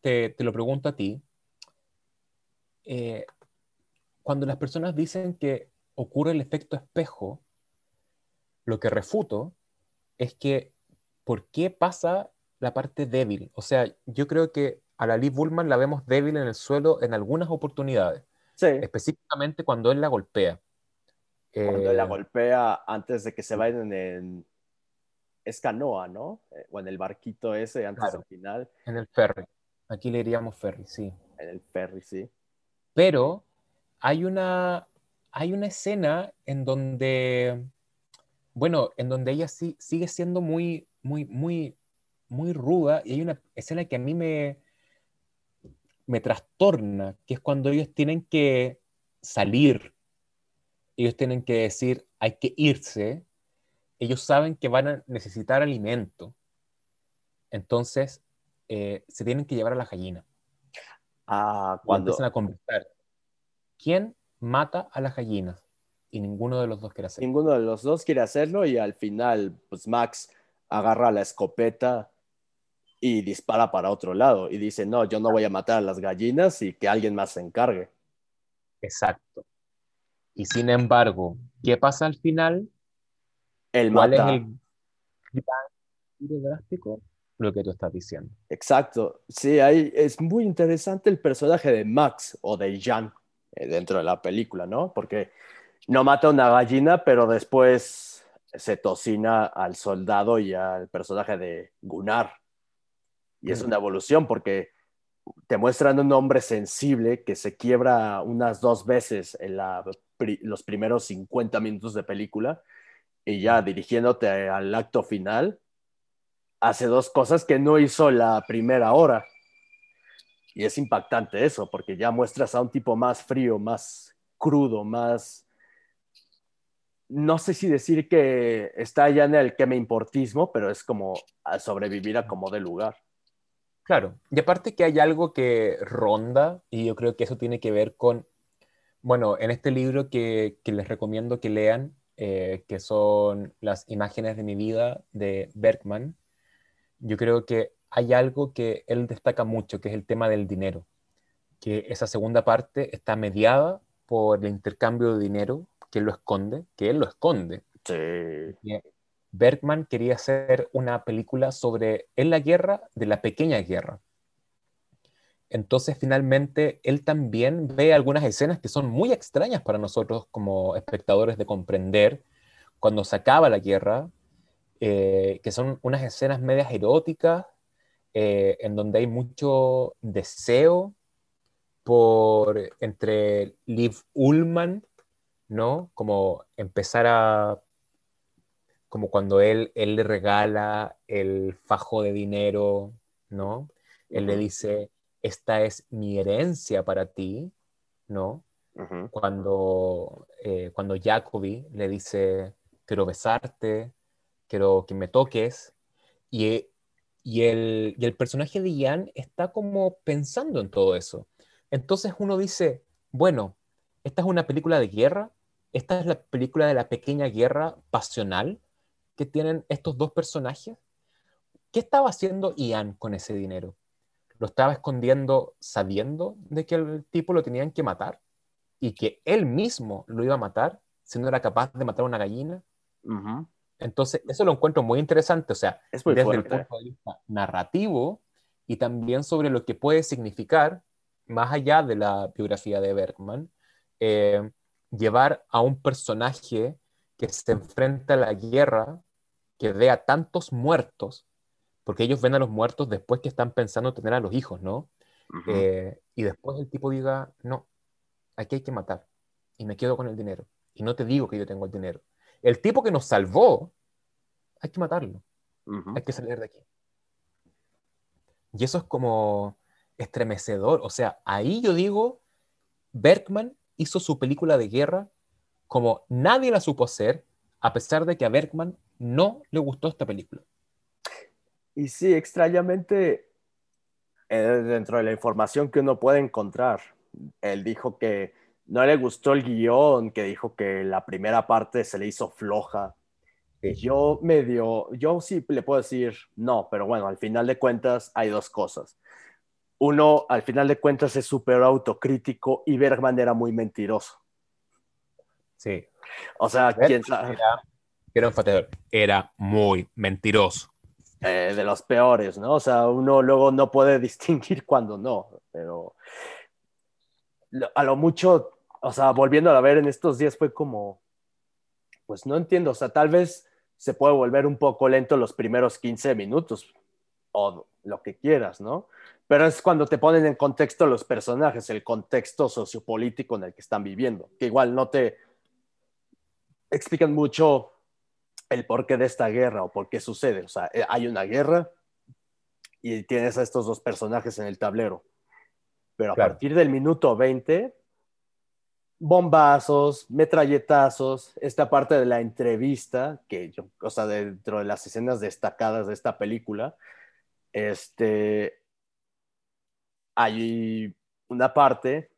te, te lo pregunto a ti, eh, cuando las personas dicen que ocurre el efecto espejo, lo que refuto es que, ¿por qué pasa la parte débil? O sea, yo creo que a la Liv Bullman la vemos débil en el suelo en algunas oportunidades. Sí. Específicamente cuando él la golpea. Cuando él la eh, golpea antes de que se vayan en... Es canoa, ¿no? Eh, o en el barquito ese antes del final. En el ferry. Aquí le diríamos ferry, sí. En el ferry, sí. Pero hay una, hay una escena en donde bueno, en donde ella sí, sigue siendo muy, muy, muy, muy ruda y hay una escena que a mí me, me trastorna, que es cuando ellos tienen que salir, ellos tienen que decir, hay que irse, ellos saben que van a necesitar alimento, entonces eh, se tienen que llevar a la gallina. Ah, cuando empiezan a conversar. ¿Quién mata a las gallinas? y ninguno de los dos quiere hacerlo. Ninguno de los dos quiere hacerlo y al final, pues Max agarra la escopeta y dispara para otro lado y dice, no, yo no voy a matar a las gallinas y que alguien más se encargue. Exacto. Y sin embargo, ¿qué pasa al final? El ¿Cuál es el drástico? Lo que tú estás diciendo. Exacto. Sí, ahí es muy interesante el personaje de Max o de Jan eh, dentro de la película, ¿no? Porque no mata a una gallina, pero después se tocina al soldado y al personaje de Gunnar. Y es una evolución porque te muestran un hombre sensible que se quiebra unas dos veces en los primeros 50 minutos de película y ya dirigiéndote al acto final, hace dos cosas que no hizo la primera hora. Y es impactante eso, porque ya muestras a un tipo más frío, más crudo, más no sé si decir que está ya en el que me importismo, pero es como a sobrevivir a como de lugar. Claro, y aparte que hay algo que ronda, y yo creo que eso tiene que ver con, bueno, en este libro que, les recomiendo que lean, eh, que son las imágenes de mi vida de Bergman, yo creo que hay algo que él destaca mucho, que es el tema del dinero, que esa segunda parte está mediada por el intercambio de dinero que él lo esconde, que él lo esconde. Sí. Bergman quería hacer una película sobre en la guerra de la pequeña guerra. Entonces, finalmente, él también ve algunas escenas que son muy extrañas para nosotros como espectadores de comprender cuando se acaba la guerra, eh, que son unas escenas medias eróticas, eh, en donde hay mucho deseo por entre Liv Ullman ¿no? Como empezar a, como cuando él, él le regala el fajo de dinero, ¿no? Él le dice, esta es mi herencia para ti, ¿no? Cuando, eh, cuando Jacobi le dice, quiero besarte, quiero que me toques, y, y, el, y el personaje de Ian está como pensando en todo eso. Entonces uno dice, bueno, esta es una película de guerra, esta es la película de la pequeña guerra pasional que tienen estos dos personajes. ¿Qué estaba haciendo Ian con ese dinero? ¿Lo estaba escondiendo sabiendo de que el tipo lo tenían que matar? ¿Y que él mismo lo iba a matar si no era capaz de matar a una gallina? Entonces, eso lo encuentro muy interesante, o sea, desde el punto de vista narrativo y también sobre lo que puede significar, más allá de la biografía de Bergman, eh, llevar a un personaje que se enfrenta a la guerra, que vea tantos muertos, porque ellos ven a los muertos después que están pensando tener a los hijos, ¿no? Eh, y después el tipo diga, no, aquí hay que matar, y me quedo con el dinero, y no te digo que yo tengo el dinero. El tipo que nos salvó, hay que matarlo, hay que salir de aquí. Y eso es como estremecedor, o sea, ahí yo digo, Bergman hizo su película de guerra como nadie la supo hacer, a pesar de que a Bergman no le gustó esta película. Y sí, extrañamente, eh, dentro de la información que uno puede encontrar, él dijo que no le gustó el guion, que dijo que la primera parte se le hizo floja. y Yo medio, yo sí le puedo decir no, pero bueno, al final de cuentas hay dos cosas uno al final de cuentas es súper autocrítico y Bergman era muy mentiroso. Sí. O sea, quién sabe. Era, era muy mentiroso. Eh, de los peores, ¿no? O sea, uno luego no puede distinguir cuando no, pero a lo mucho, o sea, volviendo a ver en estos días fue como, pues no entiendo, o sea, tal vez se puede volver un poco lento los primeros 15 minutos o lo que quieras, ¿no? pero es cuando te ponen en contexto los personajes, el contexto sociopolítico en el que están viviendo, que igual no te explican mucho el porqué de esta guerra o por qué sucede. O sea, eh, hay una guerra y tienes a estos dos personajes en el tablero. Pero a partir del minuto 20, bombazos, metralletazos, esta parte de la entrevista, que yo, o sea, dentro de las escenas destacadas de esta película, este, hay una parte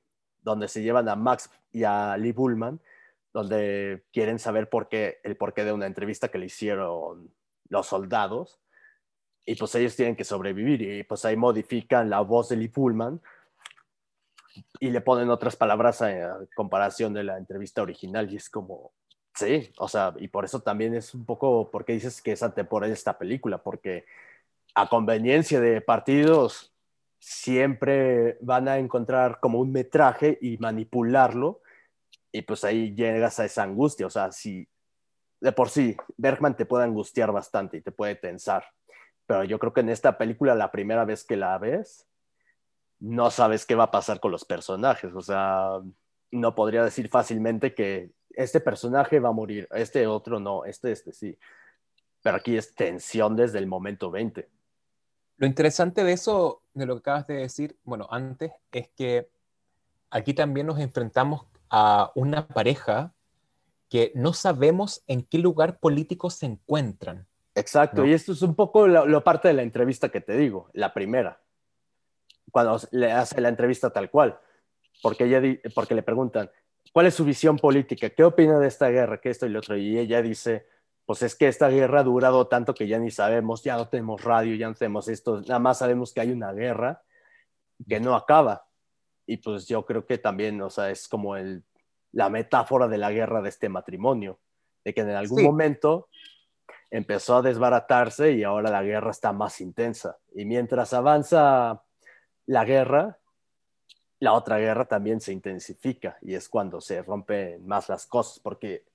donde se llevan a Max y a Lee Bullman, donde quieren saber por qué, el porqué de una entrevista que le hicieron los soldados, y pues ellos tienen que sobrevivir, y pues ahí modifican la voz de Lee Bullman y le ponen otras palabras a, comparación de la entrevista original, y es como, sí, o sea, y por eso también es un poco, porque dices que es atemporal esta película, porque a conveniencia de partidos siempre van a encontrar como un metraje y manipularlo y pues ahí llegas a esa angustia, o sea, si de por sí Bergman te puede angustiar bastante y te puede tensar, pero yo creo que en esta película la primera vez que la ves no sabes qué va a pasar con los personajes, o sea, no podría decir fácilmente que este personaje va a morir, este otro no, este, este sí, pero aquí es tensión desde el momento 20. Lo interesante de eso, de lo que acabas de decir, bueno, antes, es que aquí también nos enfrentamos a una pareja que no sabemos en qué lugar político se encuentran. Exacto, y esto es un poco lo, parte de la entrevista que te digo, la primera, cuando le hace la entrevista tal cual, porque, ella, porque le preguntan, ¿cuál es su visión política? ¿Qué opina de esta guerra? ¿Qué esto y lo otro? Y ella dice, pues es que esta guerra ha durado tanto que ya ni sabemos, ya no tenemos radio, ya no tenemos esto, nada más sabemos que hay una guerra que no acaba. Y pues yo creo que también, o sea, es como el, la metáfora de la guerra de este matrimonio, de que en algún momento empezó a desbaratarse y ahora la guerra está más intensa. Y mientras avanza la guerra, la otra guerra también se intensifica y es cuando se rompen más las cosas, porque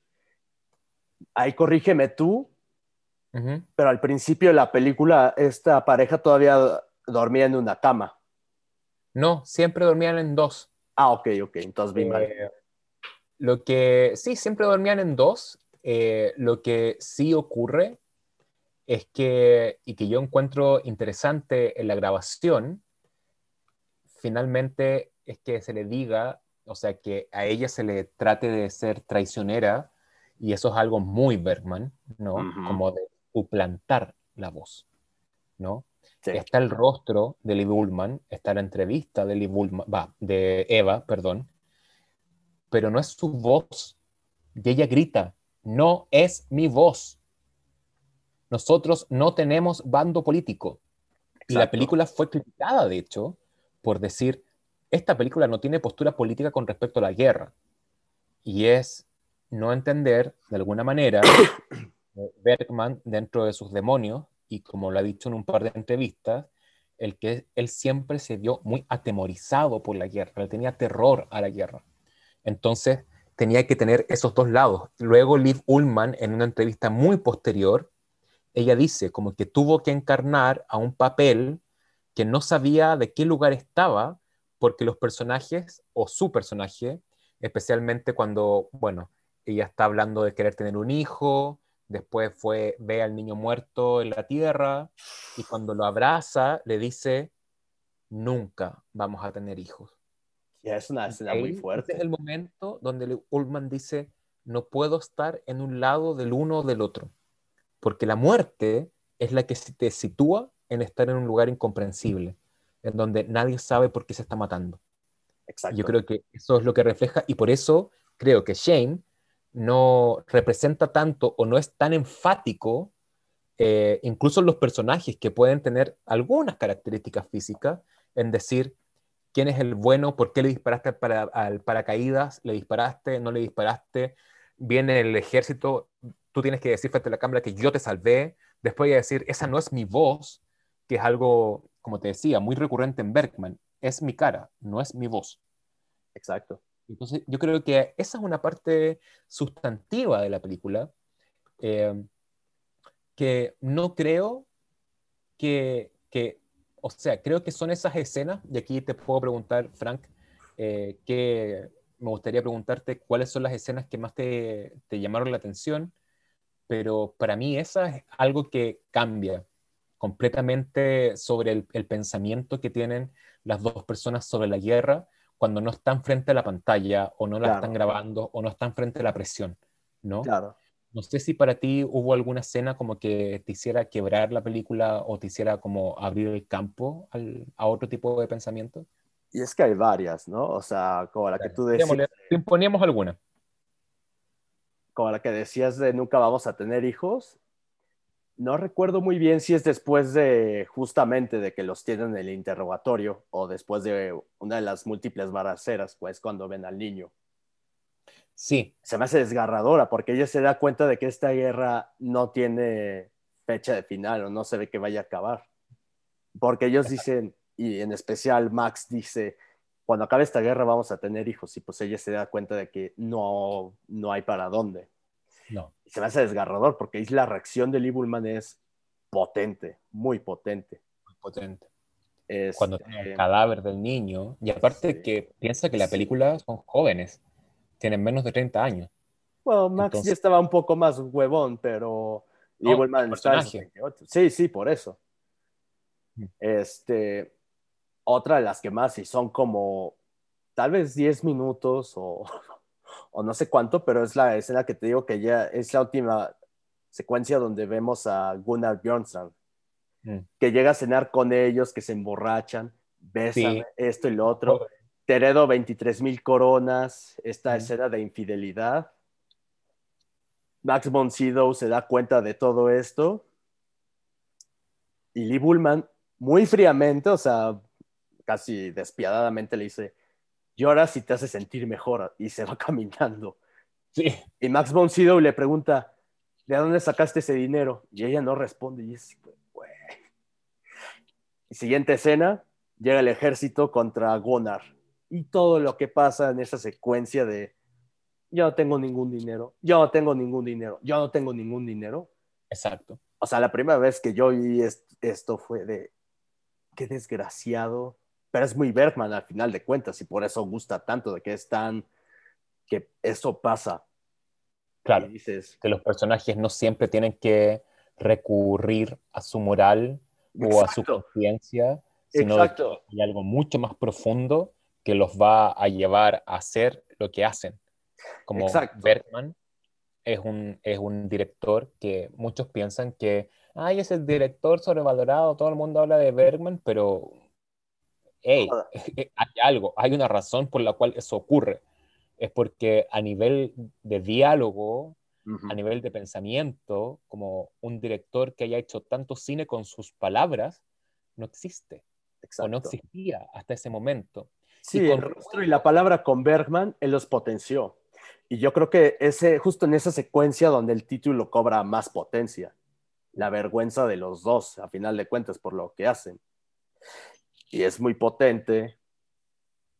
ahí corrígeme tú, pero al principio de la película esta pareja todavía dormía en una cama. No, siempre dormían en dos. Ah, ok, ok, entonces vi mal. Eh, lo que, sí, siempre dormían en dos. Eh, lo que sí ocurre es que, y que yo encuentro interesante en la grabación, finalmente es que se le diga, o sea, que a ella se le trate de ser traicionera y eso es algo muy Bergman, ¿no? Como de suplantar la voz, ¿no? Está el rostro de Lee Bullman, está la entrevista de Lee Bullman, de Eva, perdón, pero no es su voz. Y ella grita, no es mi voz. Nosotros no tenemos bando político. Y la película fue criticada, de hecho, por decir, esta película no tiene postura política con respecto a la guerra. Y es no entender, de alguna manera, Bergman, dentro de sus demonios, y como lo ha dicho en un par de entrevistas, el que él siempre se vio muy atemorizado por la guerra, le tenía terror a la guerra. Entonces tenía que tener esos dos lados. Luego Liv Ullman, en una entrevista muy posterior, ella dice como que tuvo que encarnar a un papel que no sabía de qué lugar estaba, porque los personajes, o su personaje, especialmente cuando, bueno, ella está hablando de querer tener un hijo, después fue, ve al niño muerto en la tierra, y cuando lo abraza, le dice, nunca vamos a tener hijos. Ya es una escena muy fuerte. Este es el momento donde Ullman dice, no puedo estar en un lado del uno o del otro, porque la muerte es la que te sitúa en estar en un lugar incomprensible, en donde nadie sabe por qué se está matando. Exacto. Yo creo que eso es lo que refleja y por eso creo que Shane no representa tanto o no es tan enfático, eh, incluso los personajes que pueden tener algunas características físicas, en decir quién es el bueno, por qué le disparaste para, al paracaídas, le disparaste, no le disparaste, viene el ejército, tú tienes que decir frente a la cámara que yo te salvé, después de decir, esa no es mi voz, que es algo, como te decía, muy recurrente en Bergman, es mi cara, no es mi voz. Exacto. Entonces, yo creo que esa es una parte sustantiva de la película, eh, que no creo que, o sea, creo que son esas escenas, y aquí te puedo preguntar, Frank, eh, que me gustaría preguntarte cuáles son las escenas que más te, te llamaron la atención, pero para mí esa es algo que cambia completamente sobre el, pensamiento que tienen las dos personas sobre la guerra cuando no están frente a la pantalla o no la están grabando o no están frente a la presión, ¿no? Claro. No sé si para ti hubo alguna escena como que te hiciera quebrar la película o te hiciera como abrir el campo al, a otro tipo de pensamiento. Y es que hay varias, ¿no? O sea, como la que tú decías. Poníamos alguna. Como la que decías de nunca vamos a tener hijos. No recuerdo muy bien si es después de justamente de que los tienen en el interrogatorio o después de una de las múltiples baraceras, pues cuando ven al niño. Sí. Se me hace desgarradora porque ella se da cuenta de que esta guerra no tiene fecha de final o no se ve que vaya a acabar. Porque ellos dicen, y en especial Max dice, cuando acabe esta guerra vamos a tener hijos y pues ella se da cuenta de que no, no hay para dónde. No. se me hace desgarrador porque la reacción de Lee Bullman es potente, muy potente. Muy potente. Cuando tiene el cadáver del niño, y aparte que piensa que la película son jóvenes, tienen menos de 30 años. Bueno, Max ya estaba un poco más huevón, pero Lee Bullman está Sí, sí, por eso. Mm. Este, otra de las que más, y son como tal vez 10 minutos o, o no sé cuánto, pero es la escena que te digo que ya es la última secuencia donde vemos a Gunnar Bjornstrand, mm. que llega a cenar con ellos, que se emborrachan, besan esto y lo otro. Te heredo 23 mil coronas, esta mm. escena de infidelidad. Max von Sydow se da cuenta de todo esto. Y Lee Bullman, muy fríamente, o sea, casi despiadadamente le dice, llora si te hace sentir mejor y se va caminando. Sí. Y Max von Sydow le pregunta, ¿de dónde sacaste ese dinero? Y ella no responde y es, güey. Y siguiente escena, llega el ejército contra Gunnar y todo lo que pasa en esa secuencia de yo no tengo ningún dinero, yo no tengo ningún dinero, yo no tengo ningún dinero. Exacto. O sea, la primera vez que yo vi esto fue de qué desgraciado, pero es muy Bergman al final de cuentas y por eso gusta tanto de que es tan, que eso pasa. Claro, dices, que los personajes no siempre tienen que recurrir a su moral o a su conciencia, sino que hay algo mucho más profundo que los va a llevar a hacer lo que hacen. Como Bergman es un, es un director que muchos piensan que, ay, es el director sobrevalorado, todo el mundo habla de Bergman, pero hey, hay algo, hay una razón por la cual eso ocurre. es porque a nivel de diálogo, a nivel de pensamiento, como un director que haya hecho tanto cine con sus palabras, no existe o no Exacto. existía hasta ese momento. Sí, Y el con- rostro y la palabra con Bergman, él los potenció. Y yo creo que ese, justo en esa secuencia donde el título cobra más potencia. La vergüenza de los dos, a final de cuentas, por lo que hacen. Y es muy potente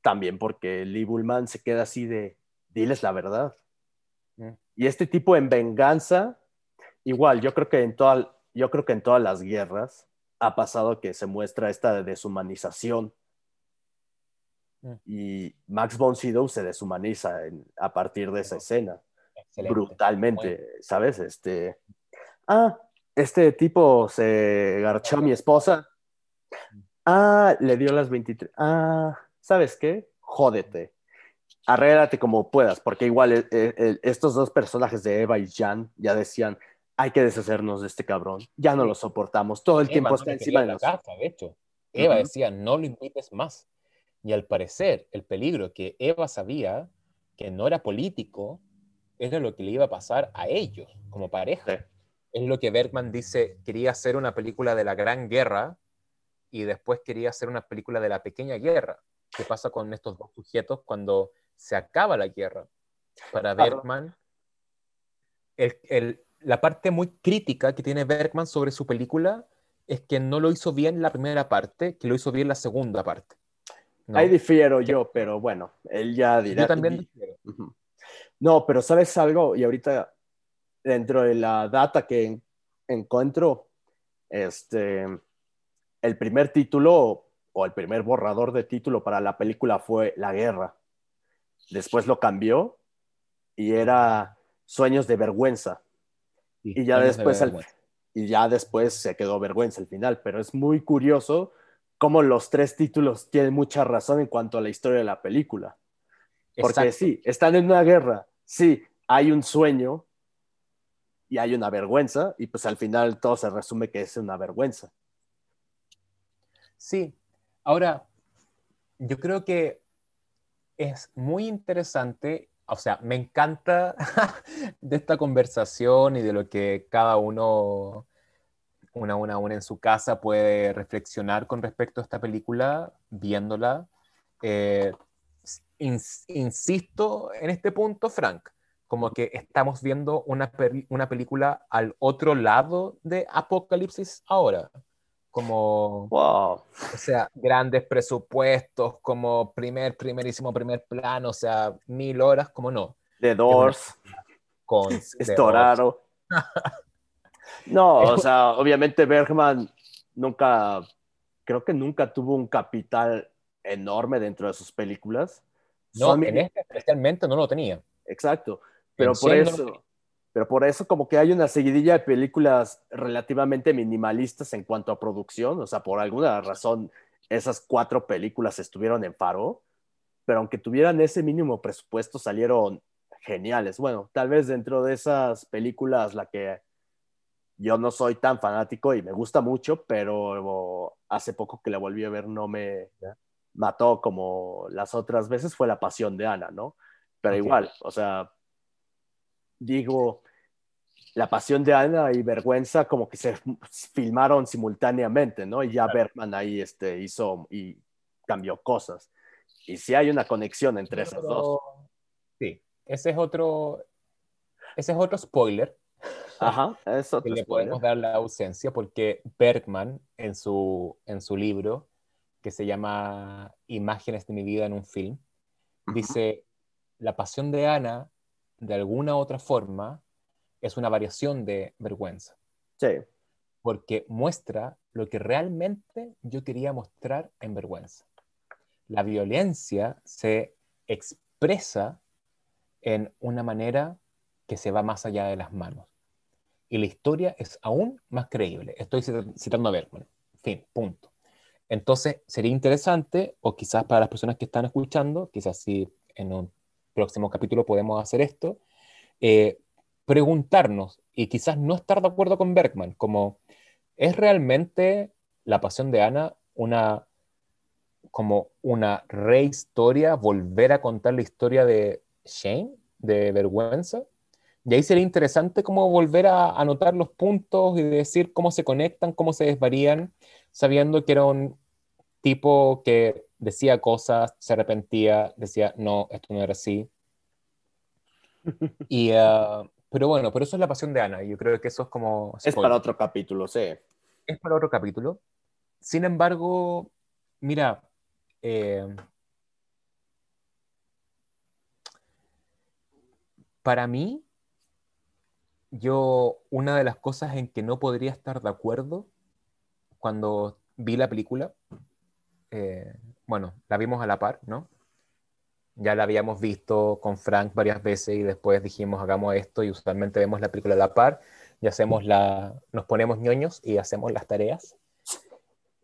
también porque Lee Bullman se queda así de, diles la verdad. Mm. Y este tipo en venganza, igual, yo creo que en, toda, yo creo que en todas las guerras ha pasado que se muestra esta deshumanización Mm. y Max von Sydow se deshumaniza en- a partir de esa escena, Excelente. brutalmente, ¿sabes? Este, ah, este tipo se garchó a mi esposa, ah, le dio las 23, ah, ¿sabes qué? Jódete, arréglate como puedas, porque igual eh, eh, estos dos personajes de Eva y Jan ya decían, hay que deshacernos de este cabrón, ya no lo soportamos, todo el Eva tiempo no está encima de la nosotros. casa, de hecho. Eva decía, no lo invites más. Y al parecer, el peligro que Eva sabía, que no era político, era lo que le iba a pasar a ellos como pareja. Sí. Es lo que Bergman dice, quería hacer una película de la Gran Guerra y después quería hacer una película de la Pequeña Guerra. ¿Qué pasa con estos dos sujetos cuando se acaba la guerra? Para. Bergman, el- el- la parte muy crítica que tiene Bergman sobre su película es que no lo hizo bien la primera parte, que lo hizo bien la segunda parte. ¿no? Ahí difiero yo, pero bueno, él ya dirá. Yo también difiero. No, pero ¿sabes algo? Y ahorita, dentro de la data que en- encuentro, este, el primer título o el primer borrador de título para la película fue La Guerra. Después lo cambió y era Sueños de Vergüenza. Sí, Y ya de después, vergüenza. y ya después se quedó Vergüenza al final, pero es muy curioso cómo los tres títulos tienen mucha razón en cuanto a la historia de la película. Porque Exacto. sí, están en una guerra, sí, hay un sueño y hay una vergüenza, y pues al final todo se resume que es una vergüenza. Sí, ahora, yo creo que es muy interesante, o sea, me encanta de esta conversación y de lo que cada uno, una, una, una en su casa puede reflexionar con respecto a esta película, viéndola. Eh, ins- insisto en este punto, Frank, como que estamos viendo una, una película al otro lado de Apocalipsis ahora. Como, Wow. o sea, grandes presupuestos, como primer, primerísimo, primer plano, o sea, mil horas, como no. The Doors, Con The Doors. Storaro. No, o sea, obviamente Bergman nunca, creo que nunca tuvo un capital enorme dentro de sus películas. No, Son- en este especialmente no lo tenía. Exacto. Pero por eso, pero por eso como que hay una seguidilla de películas relativamente minimalistas en cuanto a producción, o sea, por alguna razón esas cuatro películas estuvieron en Faro, pero aunque tuvieran ese mínimo presupuesto salieron geniales. Bueno, tal vez dentro de esas películas la que yo no soy tan fanático y me gusta mucho, pero hace poco que la volví a ver no me mató como las otras veces fue La Pasión de Ana, ¿no? Pero igual, o sea, digo, La Pasión de Ana y Vergüenza como que se filmaron simultáneamente, ¿no? Y ya Bergman ahí este, hizo y cambió cosas. Y sí hay una conexión entre esas dos. Sí, ese es otro, ese es otro spoiler Ajá, es que le podemos dar la ausencia porque Bergman en su, en su libro que se llama Imágenes de mi vida en un film, dice, la pasión de Ana, de alguna otra forma, es una variación de vergüenza, Sí, porque muestra lo que realmente yo quería mostrar en vergüenza. La violencia se expresa en una manera que se va más allá de las manos. Y la historia es aún más creíble. Estoy cit- citando a Bergman. Fin, punto. Entonces, sería interesante, o quizás para las personas que están escuchando, quizás si en un próximo capítulo podemos hacer esto, eh, preguntarnos y quizás no estar de acuerdo con Bergman, como, ¿es realmente la pasión de Ana una como una rehistoria, volver a contar la historia de shame, de vergüenza. Y ahí sería interesante como volver a anotar los puntos y decir cómo se conectan, cómo se desvarían, sabiendo que era un tipo que decía cosas, se arrepentía, decía, no, esto no era así. Y, uh, pero bueno, pero eso es la pasión de Ana. Yo creo que eso es como... Es para otro capítulo, sí. Es para otro capítulo. Sin embargo, mira, eh, para mí, yo, una de las cosas en que no podría estar de acuerdo cuando vi la película, eh, bueno, la vimos a la par, ¿no? Ya la habíamos visto con Frank varias veces y después dijimos hagamos esto y usualmente vemos la película a la par y hacemos la, nos ponemos ñoños y hacemos las tareas.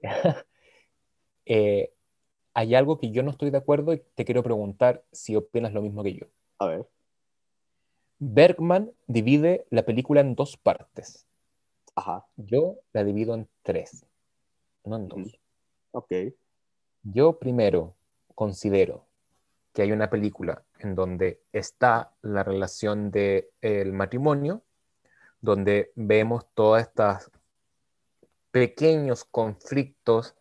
Eh, hay algo que yo no estoy de acuerdo y te quiero preguntar si opinas lo mismo que yo. A ver. Bergman divide la película en dos partes. Ajá. Yo la divido en tres, no en dos. Ok. Yo primero considero que hay una película en donde está la relación del el matrimonio, donde vemos todas estas pequeños conflictos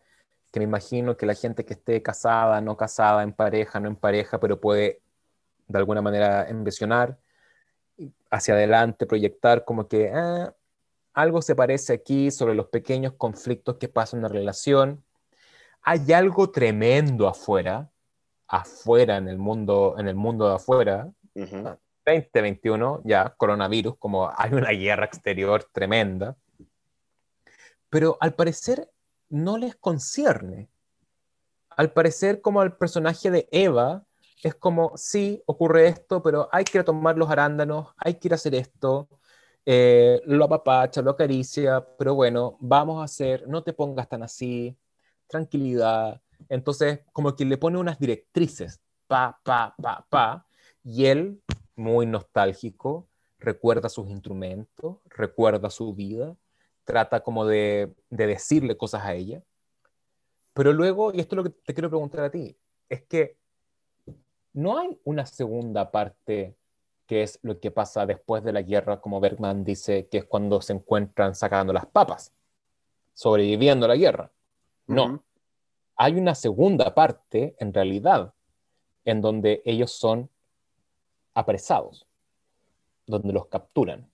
que me imagino que la gente que esté casada, no casada, en pareja, no en pareja, pero puede de alguna manera envisionar hacia adelante, proyectar como que ah, algo se parece aquí sobre los pequeños conflictos que pasan en la relación. Hay algo tremendo afuera, afuera en el mundo, en el mundo de afuera, 2021, ya coronavirus, como hay una guerra exterior tremenda, pero al parecer no les concierne. Al parecer como al personaje de Eva, es como, sí, ocurre esto, pero hay que ir a tomar los arándanos, hay que ir a hacer esto, eh, lo apapacha, lo acaricia, pero bueno, vamos a hacer, no te pongas tan así, tranquilidad. Entonces, como que le pone unas directrices, pa, pa, pa, pa, y él, muy nostálgico, recuerda sus instrumentos, recuerda su vida, trata como de, de decirle cosas a ella. Pero luego, y esto es lo que te quiero preguntar a ti, es que no hay una segunda parte que es lo que pasa después de la guerra, como Bergman dice, que es cuando se encuentran sacando las papas, sobreviviendo a la guerra. No, hay una segunda parte, en realidad, en donde ellos son apresados, donde los capturan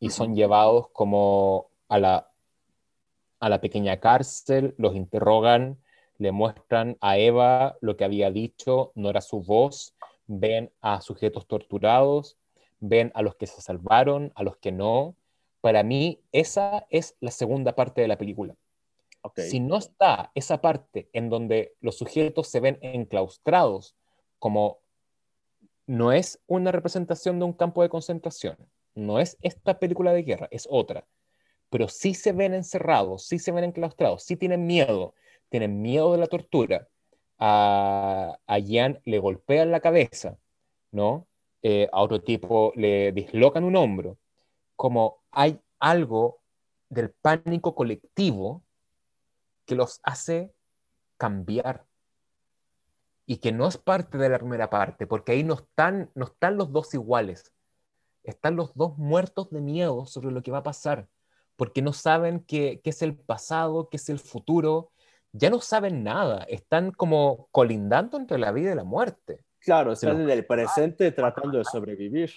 y son llevados como a la, a la pequeña cárcel, los interrogan, le muestran a Eva lo que había dicho, no era su voz, ven a sujetos torturados, ven a los que se salvaron, a los que no. Para mí, esa es la segunda parte de la película. Si no está esa parte en donde los sujetos se ven enclaustrados, como no es una representación de un campo de concentración, no es esta película de guerra, es otra, pero sí se ven encerrados, sí se ven enclaustrados, sí tienen miedo, tienen miedo de la tortura. A, a Jan le golpean la cabeza, ¿no? Eh, a otro tipo le dislocan un hombro. Como hay algo del pánico colectivo que los hace cambiar y que no es parte de la primera parte, porque ahí no están, no están los dos iguales, están los dos muertos de miedo sobre lo que va a pasar, porque no saben qué, qué es el pasado, qué es el futuro, ya no saben nada, están como colindando entre la vida y la muerte. Claro, están en el presente tratando de sobrevivir.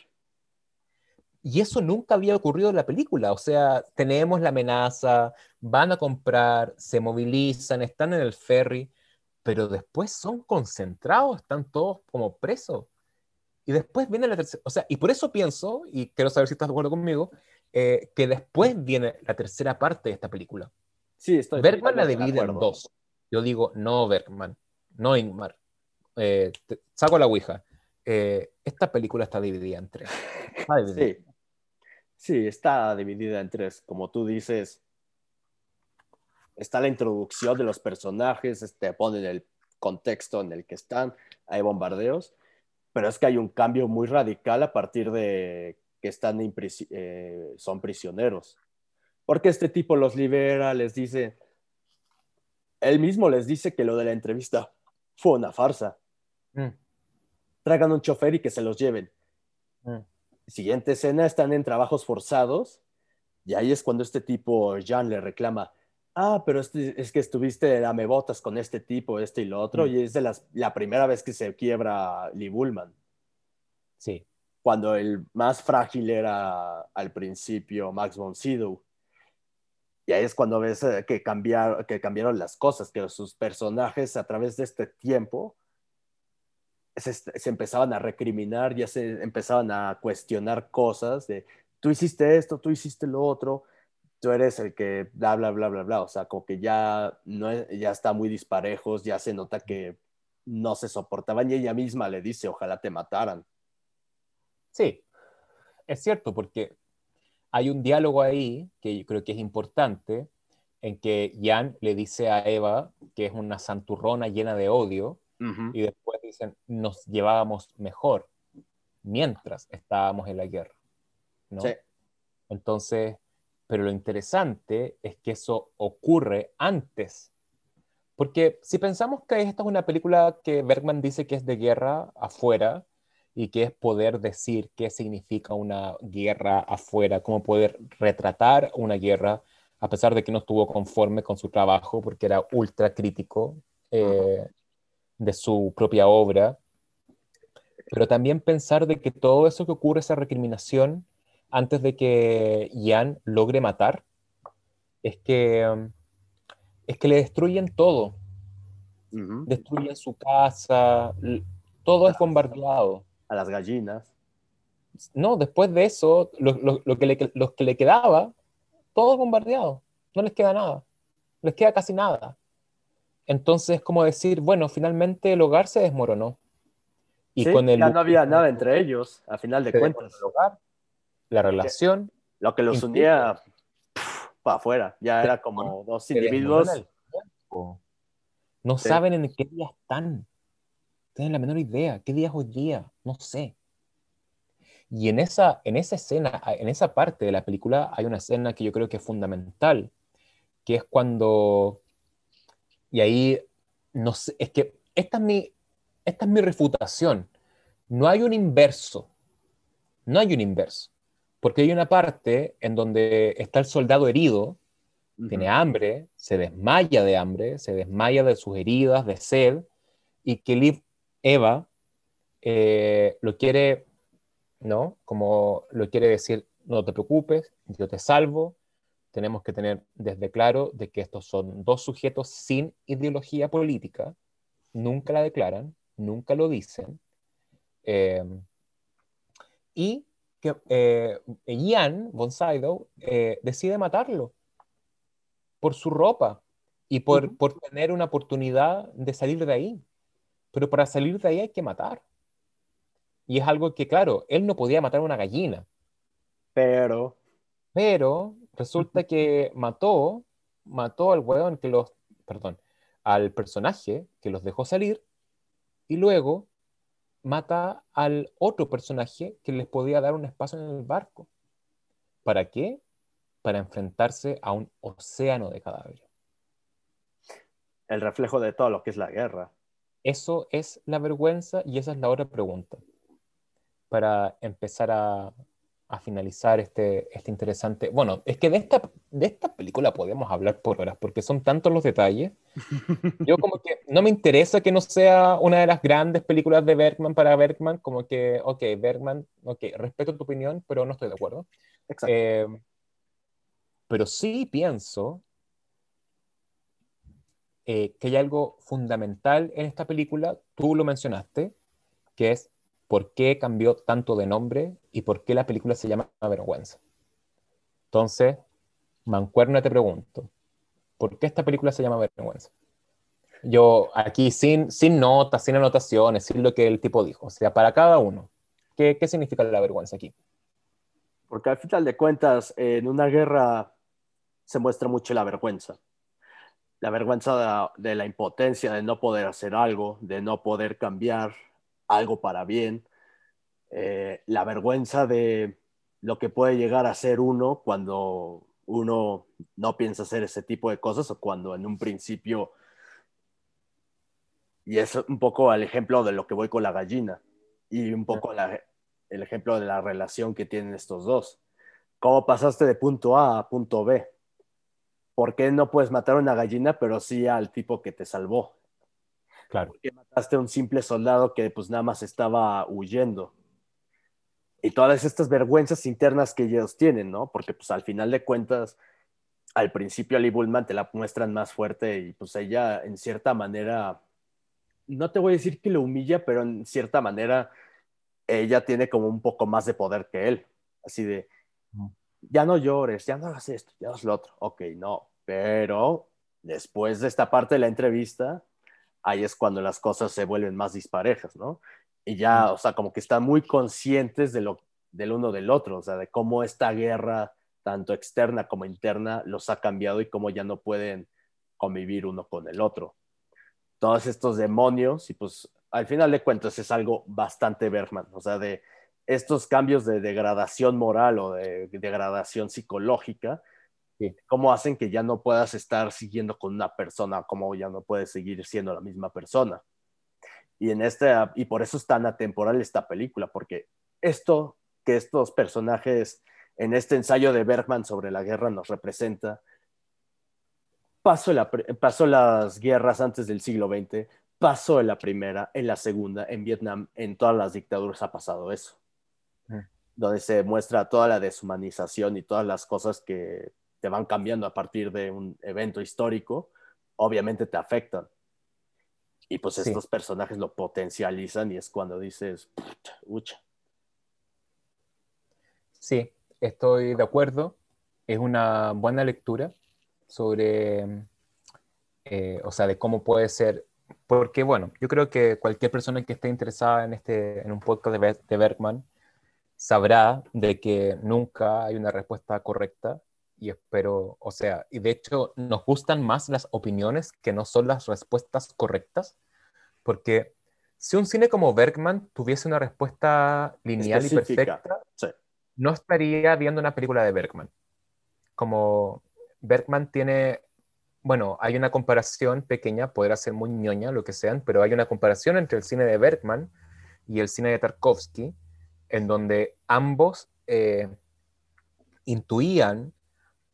Y eso nunca había ocurrido en la película, o sea, tenemos la amenaza, van a comprar, se movilizan, están en el ferry, pero después son concentrados, están todos como presos. Y después viene la tercera, o sea, y por eso pienso, y quiero saber si estás de acuerdo conmigo, eh, que después viene la tercera parte de esta película. Sí, estoy. Bergman la divide en dos. Yo digo, no Bergman, no Ingmar. Eh, saco la Ouija. Eh, esta película está dividida en tres. Sí. Sí, está dividida en tres. Como tú dices, está la introducción de los personajes, te este, ponen el contexto en el que están, hay bombardeos, pero es que hay un cambio muy radical a partir de que están eh, son prisioneros porque este tipo los libera, les dice, él mismo les dice que lo de la entrevista fue una farsa. Mm. traigan un chofer y que se los lleven. Mm. Siguiente escena, están en trabajos forzados y ahí es cuando este tipo, Jan, le reclama, ah, pero este, es que estuviste dame botas con este tipo, este y lo otro, mm. y es de las, la primera vez que se quiebra Lee Bullman. Sí. Cuando el más frágil era al principio Max von Sydow. Y ahí es cuando ves eh, que, cambiar, que cambiaron las cosas, que sus personajes a través de este tiempo se, se, empezaban a recriminar, ya se empezaban a cuestionar cosas de tú hiciste esto, tú hiciste lo otro, tú eres el que bla, bla, bla, bla, bla. O sea, como que ya, no, ya está muy disparejos, ya se nota que no se soportaban y ella misma le dice, ojalá te mataran. Sí, es cierto, porque hay un diálogo ahí que yo creo que es importante, en que Jan le dice a Eva que es una santurrona llena de odio, y después dicen, nos llevábamos mejor mientras estábamos en la guerra. ¿no? Sí. Entonces, pero lo interesante es que eso ocurre antes. Porque si pensamos que esta es una película que Bergman dice que es de guerra afuera, y que es poder decir qué significa una guerra afuera, cómo poder retratar una guerra, a pesar de que no estuvo conforme con su trabajo, porque era ultra crítico eh, de su propia obra. Pero también pensar de que todo eso que ocurre, esa recriminación, antes de que Ian logre matar, es que, es que le destruyen todo. Destruyen su casa, todo es bombardeado a las gallinas. No, después de eso, lo, que le, los que le quedaba, todo bombardeado. No les queda nada. les queda casi nada. Entonces, como decir, bueno, finalmente el hogar se desmoronó. Y con el, ya no había nada entre ellos, a final de cuentas. El hogar, la relación. Lo que los unía para afuera. Ya era como dos individuos. No saben en qué día están tienen la menor idea. ¿Qué día es hoy día? No sé. Y en esa, en esa escena, en esa parte de la película, hay una escena que yo creo que es fundamental, que es cuando, y ahí, no sé, es que esta es mi, esta es mi refutación. No hay un inverso. No hay un inverso. Porque hay una parte en donde está el soldado herido, tiene hambre, se desmaya de hambre, se desmaya de sus heridas, de sed, y que Liv Eva eh, lo quiere, ¿no? Como lo quiere decir, no te preocupes, yo te salvo. Tenemos que tener desde claro de que estos son dos sujetos sin ideología política, nunca la declaran, nunca lo dicen. Eh, y que eh, Ian von Sydow decide matarlo por su ropa y por, por tener una oportunidad de salir de ahí. Pero para salir de ahí hay que matar. Y es algo que, claro, él no podía matar a una gallina. Pero. Pero resulta que mató, mató al weón que los, perdón, al personaje que los dejó salir y luego mata al otro personaje que les podía dar un espacio en el barco. ¿Para qué? Para enfrentarse a un océano de cadáveres. El reflejo de todo lo que es la guerra. Eso es la vergüenza y esa es la otra pregunta para empezar a, finalizar este, este interesante... Bueno, es que de esta, de esta película podemos hablar por horas porque son tantos los detalles. Yo como que no me interesa que no sea una de las grandes películas de Bergman para Bergman, como que, ok, Bergman, ok, respeto tu opinión, pero no estoy de acuerdo. Exacto. Eh, pero sí pienso eh, que hay algo fundamental en esta película, tú lo mencionaste, que es por qué cambió tanto de nombre y por qué la película se llama Vergüenza. Entonces, Mancuerna te pregunto, ¿por qué esta película se llama Vergüenza? Yo aquí sin, sin notas, sin anotaciones, sin lo que el tipo dijo, o sea, para cada uno, ¿qué, qué significa la vergüenza aquí? Porque al final de cuentas, en una guerra se muestra mucho la vergüenza la vergüenza de, la impotencia de no poder hacer algo, de no poder cambiar algo para bien, eh, la vergüenza de lo que puede llegar a ser uno cuando uno no piensa hacer ese tipo de cosas o cuando en un principio, y es un poco el ejemplo de lo que voy con la gallina, Y un poco el ejemplo de la relación que tienen estos dos. ¿Cómo pasaste de punto A a punto B? ¿Por qué no puedes matar a una gallina, pero sí al tipo que te salvó? Claro. ¿Por qué mataste a un simple soldado que pues nada más estaba huyendo? Y todas estas vergüenzas internas que ellos tienen, ¿no? Porque pues al final de cuentas, al principio Ali Bullman te la muestran más fuerte y pues ella en cierta manera, no te voy a decir que lo humilla, pero en cierta manera ella tiene como un poco más de poder que él. Así de, ya no llores, ya no hagas esto, ya hagas lo otro. Ok, no, pero después de esta parte de la entrevista, ahí es cuando las cosas se vuelven más disparejas, ¿no? Y ya, o sea, como que están muy conscientes de lo, del uno del otro, o sea, de cómo esta guerra, tanto externa como interna, los ha cambiado y cómo ya no pueden convivir uno con el otro. Todos estos demonios, y pues al final de cuentas es algo bastante Bergman, o sea, de estos cambios de degradación moral o de degradación psicológica, cómo hacen que ya no puedas estar siguiendo con una persona, cómo ya no puedes seguir siendo la misma persona. Y, en este, y por eso es tan atemporal esta película, porque esto que estos personajes en este ensayo de Bergman sobre la guerra nos representa, pasó, la, pasó las guerras antes del siglo XX, pasó en la primera, en la segunda, en Vietnam, en todas las dictaduras ha pasado eso. Donde se muestra toda la deshumanización y todas las cosas que te van cambiando a partir de un evento histórico, obviamente te afectan. Y pues estos personajes lo potencializan y es cuando dices, ucha. Sí, estoy de acuerdo. Es una buena lectura sobre, eh, o sea, de cómo puede ser, porque bueno, yo creo que cualquier persona que esté interesada en, este, en un podcast de, de Bergman, sabrá de que nunca hay una respuesta correcta y espero, o sea, y de hecho nos gustan más las opiniones que no son las respuestas correctas, porque si un cine como Bergman tuviese una respuesta lineal y perfecta, no estaría viendo una película de Bergman. Como Bergman tiene, bueno, hay una comparación pequeña, podrá ser muy ñoña, lo que sean, pero hay una comparación entre el cine de Bergman y el cine de Tarkovsky, en donde ambos eh, intuían,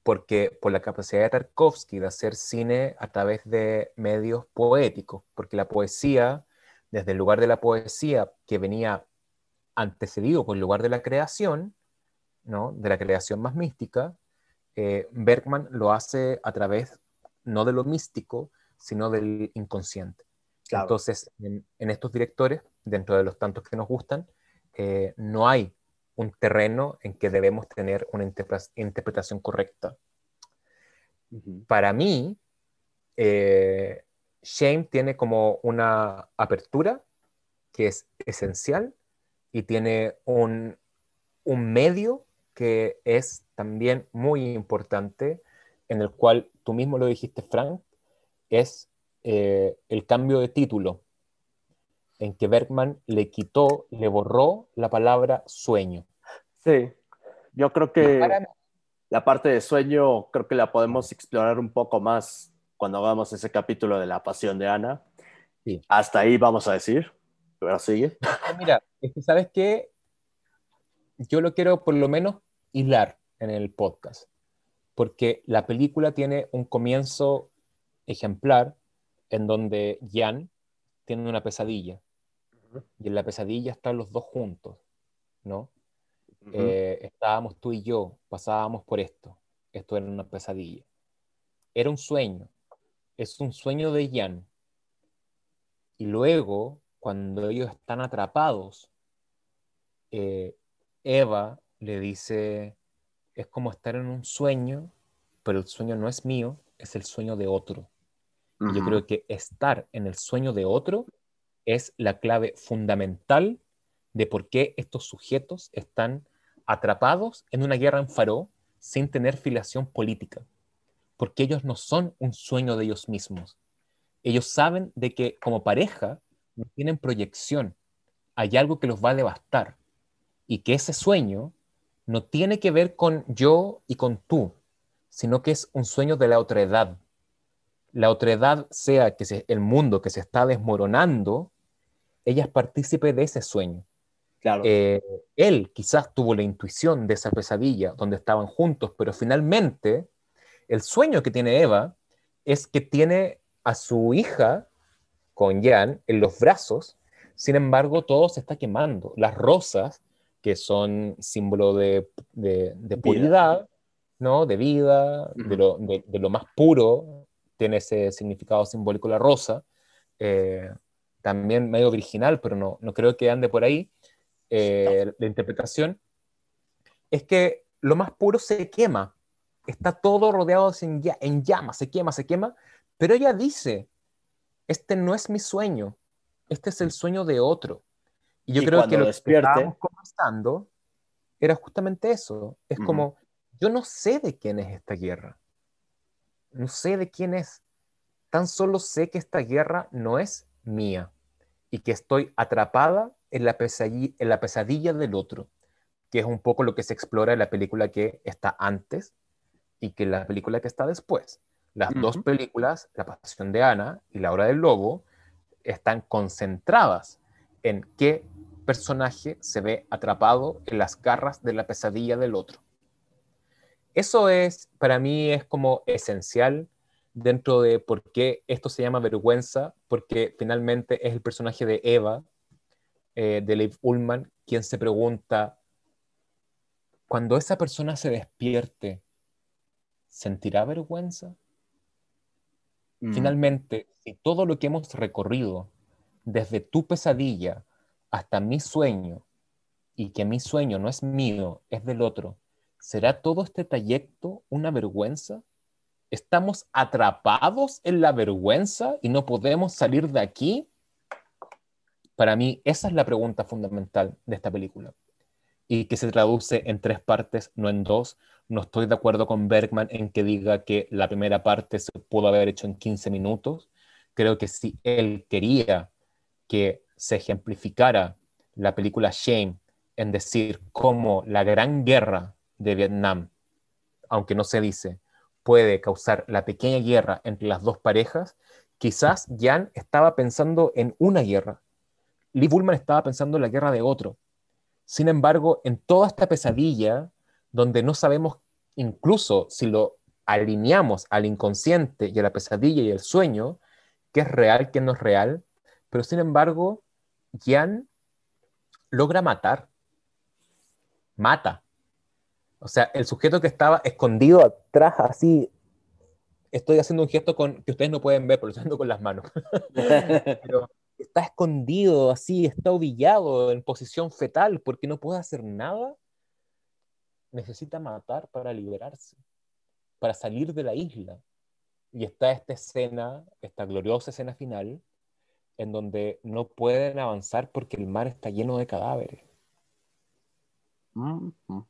porque por la capacidad de Tarkovsky de hacer cine a través de medios poéticos, porque la poesía, desde el lugar de la poesía que venía antecedido por el lugar de la creación, ¿no? de la creación más mística, eh, Bergman lo hace a través no de lo místico, sino del inconsciente. Entonces, en, estos directores, dentro de los tantos que nos gustan, eh, no hay un terreno en que debemos tener una interpretación correcta. Para mí, eh, Shame tiene como una apertura que es esencial y tiene un, medio que es también muy importante, en el cual tú mismo lo dijiste, Frank, es eh, el cambio de título en que Bergman le quitó, le borró la palabra sueño. Sí, yo creo que la parte de sueño creo que la podemos explorar un poco más cuando hagamos ese capítulo de la pasión de Ana. Sí. Hasta ahí vamos a decir, pero sigue. Mira, es que sabes que yo lo quiero por lo menos hilar en el podcast, porque la película tiene un comienzo ejemplar en donde Jan tiene una pesadilla y en la pesadilla están los dos juntos, ¿no? Eh, estábamos tú y yo, pasábamos por esto, esto era una pesadilla. Era un sueño, es un sueño de Jan. Y luego, cuando ellos están atrapados, eh, Eva le dice, es como estar en un sueño, pero el sueño no es mío, es el sueño de otro. y yo creo que estar en el sueño de otro es la clave fundamental de por qué estos sujetos están atrapados en una guerra en Faro sin tener filiación política, porque ellos no son un sueño de ellos mismos. Ellos saben de que como pareja no tienen proyección, hay algo que los va a devastar. Y que ese sueño no tiene que ver con yo y con tú, sino que es un sueño de la otra edad, la otredad sea que el mundo que se está desmoronando, ella es partícipe de ese sueño. Claro. Eh, él quizás tuvo la intuición de esa pesadilla donde estaban juntos, pero finalmente el sueño que tiene Eva es que tiene a su hija con Jan en los brazos, sin embargo todo se está quemando. Las rosas, que son símbolo de, de, de puridad, ¿no? de vida, de, lo, de, de, lo, más puro, tiene ese significado simbólico la rosa, eh, también medio original, pero no, no creo que ande por ahí eh, la interpretación, es que lo más puro se quema, está todo rodeado en, en llamas, se quema, se quema, pero ella dice, este no es mi sueño, este es el sueño de otro. Y yo Y creo que lo despierte- que estábamos conversando era justamente eso. Es Ujú. como, yo no sé de quién es esta guerra. No sé de quién es. Tan solo sé que esta guerra no es mía y que estoy atrapada en la, pesadilla, en la pesadilla del otro, que es un poco lo que se explora en la película que está antes y que en la película que está después. Las dos películas, La Pasión de Ana y La Hora del Lobo, están concentradas en qué personaje se ve atrapado en las garras de la pesadilla del otro. Eso es, para mí, es como esencial dentro de por qué esto se llama vergüenza, porque finalmente es el personaje de Eva, eh, de Leif Ullman, quien se pregunta, cuando esa persona se despierte, ¿sentirá vergüenza? Mm. Finalmente, si todo lo que hemos recorrido, desde tu pesadilla hasta mi sueño, y que mi sueño no es mío, es del otro, ¿será todo este trayecto una vergüenza? ¿Estamos atrapados en la vergüenza y no podemos salir de aquí? Para mí, esa es la pregunta fundamental de esta película. Y que se traduce en tres partes, no en dos. No estoy de acuerdo con Bergman en que diga que la primera parte se pudo haber hecho en 15 minutos. Creo que si él quería que se ejemplificara la película Shame en decir cómo la gran guerra de Vietnam, aunque no se dice, puede causar la pequeña guerra entre las dos parejas, quizás Jan estaba pensando en una guerra. Lee Bullman estaba pensando en la guerra de otro. Sin embargo, en toda esta pesadilla, donde no sabemos incluso si lo alineamos al inconsciente y a la pesadilla y el sueño, qué es real, qué no es real, pero sin embargo, Jan logra matar. Mata. O sea, el sujeto que estaba escondido atrás, así. Estoy haciendo un gesto con, que ustedes no pueden ver, pero lo estoy haciendo con las manos. pero está escondido, así, está ovillado en posición fetal porque no puede hacer nada. Necesita matar para liberarse, para salir de la isla. Y está esta escena, esta gloriosa escena final, en donde no pueden avanzar porque el mar está lleno de cadáveres. Mm, mm.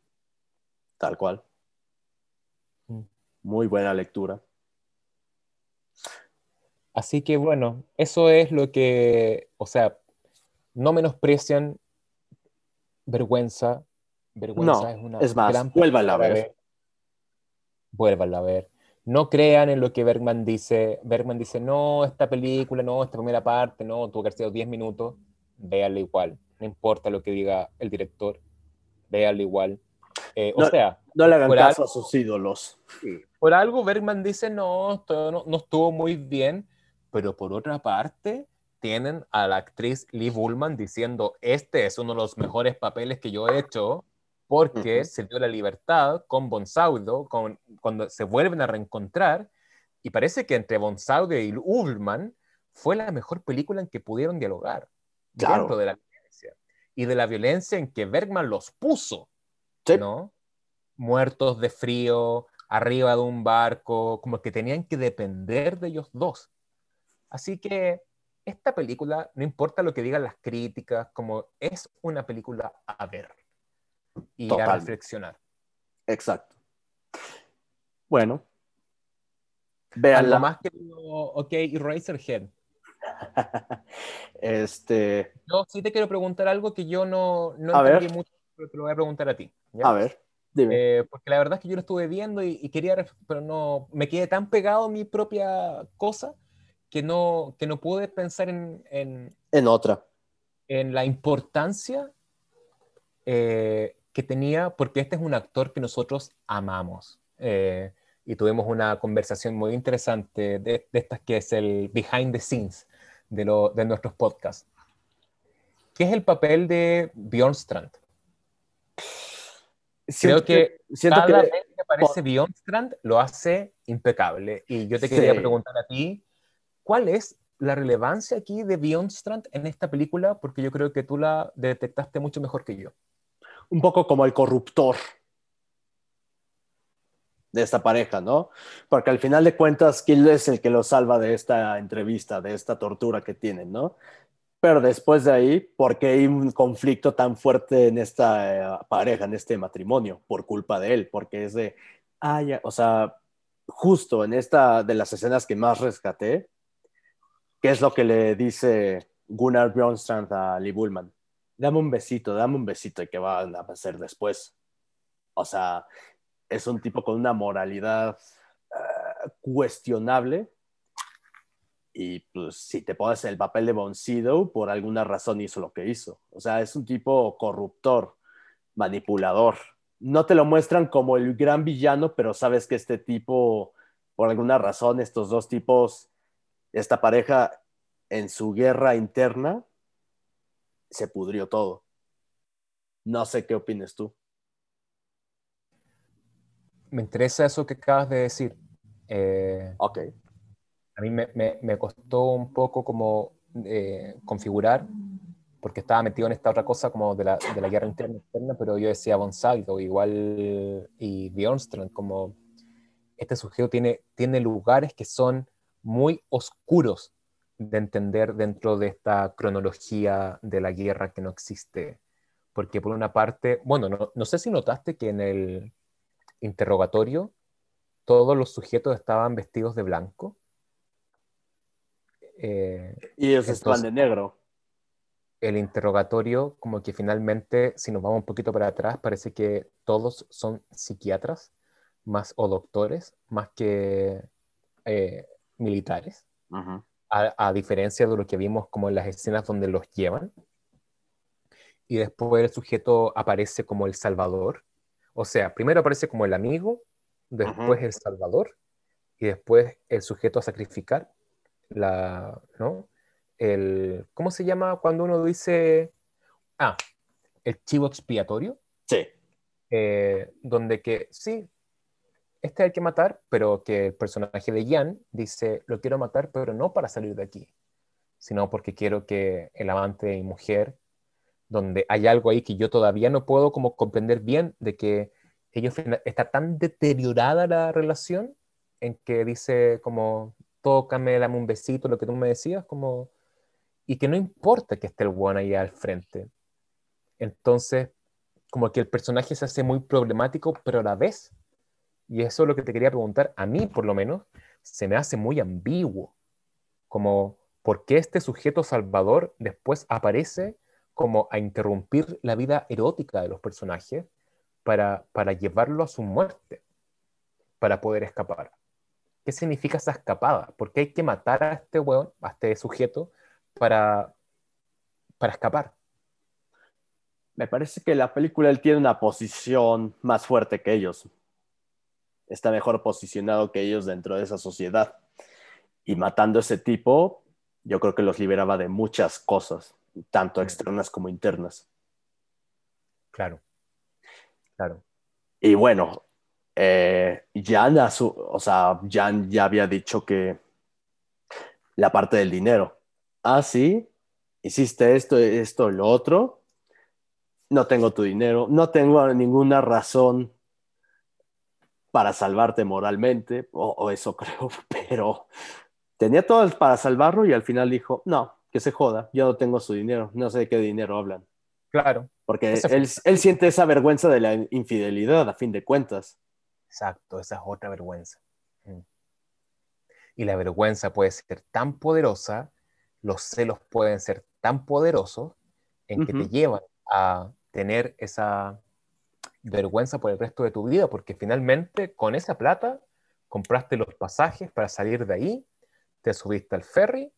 Tal cual. Mm. Muy buena lectura. Así que bueno, eso es lo que, o sea, no menosprecian vergüenza. Vergüenza No, es una es más, gran vuélvanla a ver. Vuélvanla a ver. No crean en lo que Bergman dice. Bergman dice, no, esta película, no, esta primera parte, no, tuvo que haber sido 10 minutos. Véanla igual. No importa lo que diga el director. Véanla igual. Eh, o No, sea, No le hagan caso a sus ídolos. por algo Bergman dice, no, esto no, no estuvo muy bien, pero por otra parte tienen a la actriz Lee Bullman diciendo, este es uno de los mejores papeles que yo he hecho, porque Ujú. se dio la libertad con Bonsaudo, con, cuando se vuelven a reencontrar, y parece que entre Bonsaudo y Bullman fue la mejor película en que pudieron dialogar Claro. dentro de la violencia, y de la violencia en que Bergman los puso. Sí. ¿no? Muertos de frío, arriba de un barco, como que tenían que depender de ellos dos. Así que esta película, no importa lo que digan las críticas, como es una película a ver y a Total. reflexionar. Exacto. Bueno. Algo Véanla. más que ok, Eraserhead. este, Yo sí te quiero preguntar algo que yo no, no A entendí ver. mucho, pero te lo voy a preguntar a ti. ¿Ya? a ver, dime. Eh, porque la verdad es que yo lo estuve viendo y, y quería, pero no, me quedé tan pegado a mi propia cosa que no, que no pude pensar en, en, en otra. en la importancia eh, que tenía, porque este es un actor que nosotros amamos. Eh, y tuvimos una conversación muy interesante de, estas que es el behind the scenes de, lo, de nuestros podcasts. ¿Qué es el papel de Bjorn Strand? Creo que, cada que... vez que aparece Bjorn Strand lo hace impecable. Y yo te quería preguntar a ti, ¿cuál es la relevancia aquí de Bjorn Strand en esta película? Porque yo creo que tú la detectaste mucho mejor que yo. Un poco como el corruptor de esta pareja, ¿no? Porque al final de cuentas, ¿quién es el que lo salva de esta entrevista, de esta tortura que tienen, ¿no? Pero después de ahí, ¿por qué hay un conflicto tan fuerte en esta eh, pareja, en este matrimonio? Por culpa de él, porque es de, ah, o sea, justo en esta de las escenas que más rescaté, ¿qué es lo que le dice Gunnar Bjornstrand a Lee Bullman? Dame un besito, dame un besito, ¿y qué van a hacer después? O sea, es un tipo con una moralidad eh, cuestionable. Y pues si te pones el papel de Boncido, por alguna razón hizo lo que hizo. O sea, es un tipo corruptor, manipulador. No te lo muestran como el gran villano, pero sabes que este tipo, por alguna razón, estos dos tipos, esta pareja, en su guerra interna, se pudrió todo. No sé qué opines tú me interesa eso que acabas de decir. Eh, ok. A mí me, me, costó un poco como eh, configurar, porque estaba metido en esta otra cosa como de la, de la guerra interna, externa, pero yo decía Gonzalo, igual y Bjornstrand, como este sujeto tiene, tiene lugares que son muy oscuros de entender dentro de esta cronología de la guerra que no existe. Porque por una parte, bueno, no, no sé si notaste que en el, interrogatorio, todos los sujetos estaban vestidos de blanco. Eh, y ellos estaban de negro. El interrogatorio, como que finalmente, si nos vamos un poquito para atrás, parece que todos son psiquiatras más o doctores, más que eh, militares, a, a, diferencia de lo que vimos como en las escenas donde los llevan. Y después el sujeto aparece como el salvador, o sea, primero aparece como el amigo, después el salvador y después el sujeto a sacrificar. La, ¿no? El, ¿Cómo se llama cuando uno dice, ah, el chivo expiatorio? Sí. Eh, donde que, sí, este hay que matar, pero que el personaje de Jan dice, lo quiero matar, pero no para salir de aquí, sino porque quiero que el amante y mujer donde hay algo ahí que yo todavía no puedo como comprender bien de que ellos está tan deteriorada la relación en que dice como tócame, dame un besito, lo que tú me decías, como y que no importa que esté el one ahí al frente. Entonces, como que el personaje se hace muy problemático, pero a la vez, y eso es lo que te quería preguntar, a mí por lo menos, se me hace muy ambiguo, como, ¿por qué este sujeto salvador después aparece como a interrumpir la vida erótica de los personajes para, para llevarlo a su muerte, para poder escapar. ¿Qué significa esa escapada? ¿Por qué hay que matar a este weón, a este sujeto, para, para escapar? Me parece que la película él tiene una posición más fuerte que ellos. Está mejor posicionado que ellos dentro de esa sociedad. Y matando a ese tipo, yo creo que los liberaba de muchas cosas tanto externas como internas. Claro, claro. Y bueno, eh, Jan, o sea, Jan ya había dicho que la parte del dinero. Ah, sí, hiciste esto, esto, lo otro. No tengo tu dinero, no tengo ninguna razón para salvarte moralmente, o eso creo, pero tenía todo para salvarlo y al final dijo, no, que se joda, yo no tengo su dinero, no sé de qué dinero hablan. Claro. Porque él, él, siente esa vergüenza de la infidelidad, a fin de cuentas. Exacto, esa es otra vergüenza. Mm. Y la vergüenza puede ser tan poderosa, los celos pueden ser tan poderosos en que te llevan a tener esa vergüenza por el resto de tu vida, porque finalmente con esa plata compraste los pasajes para salir de ahí, te subiste al ferry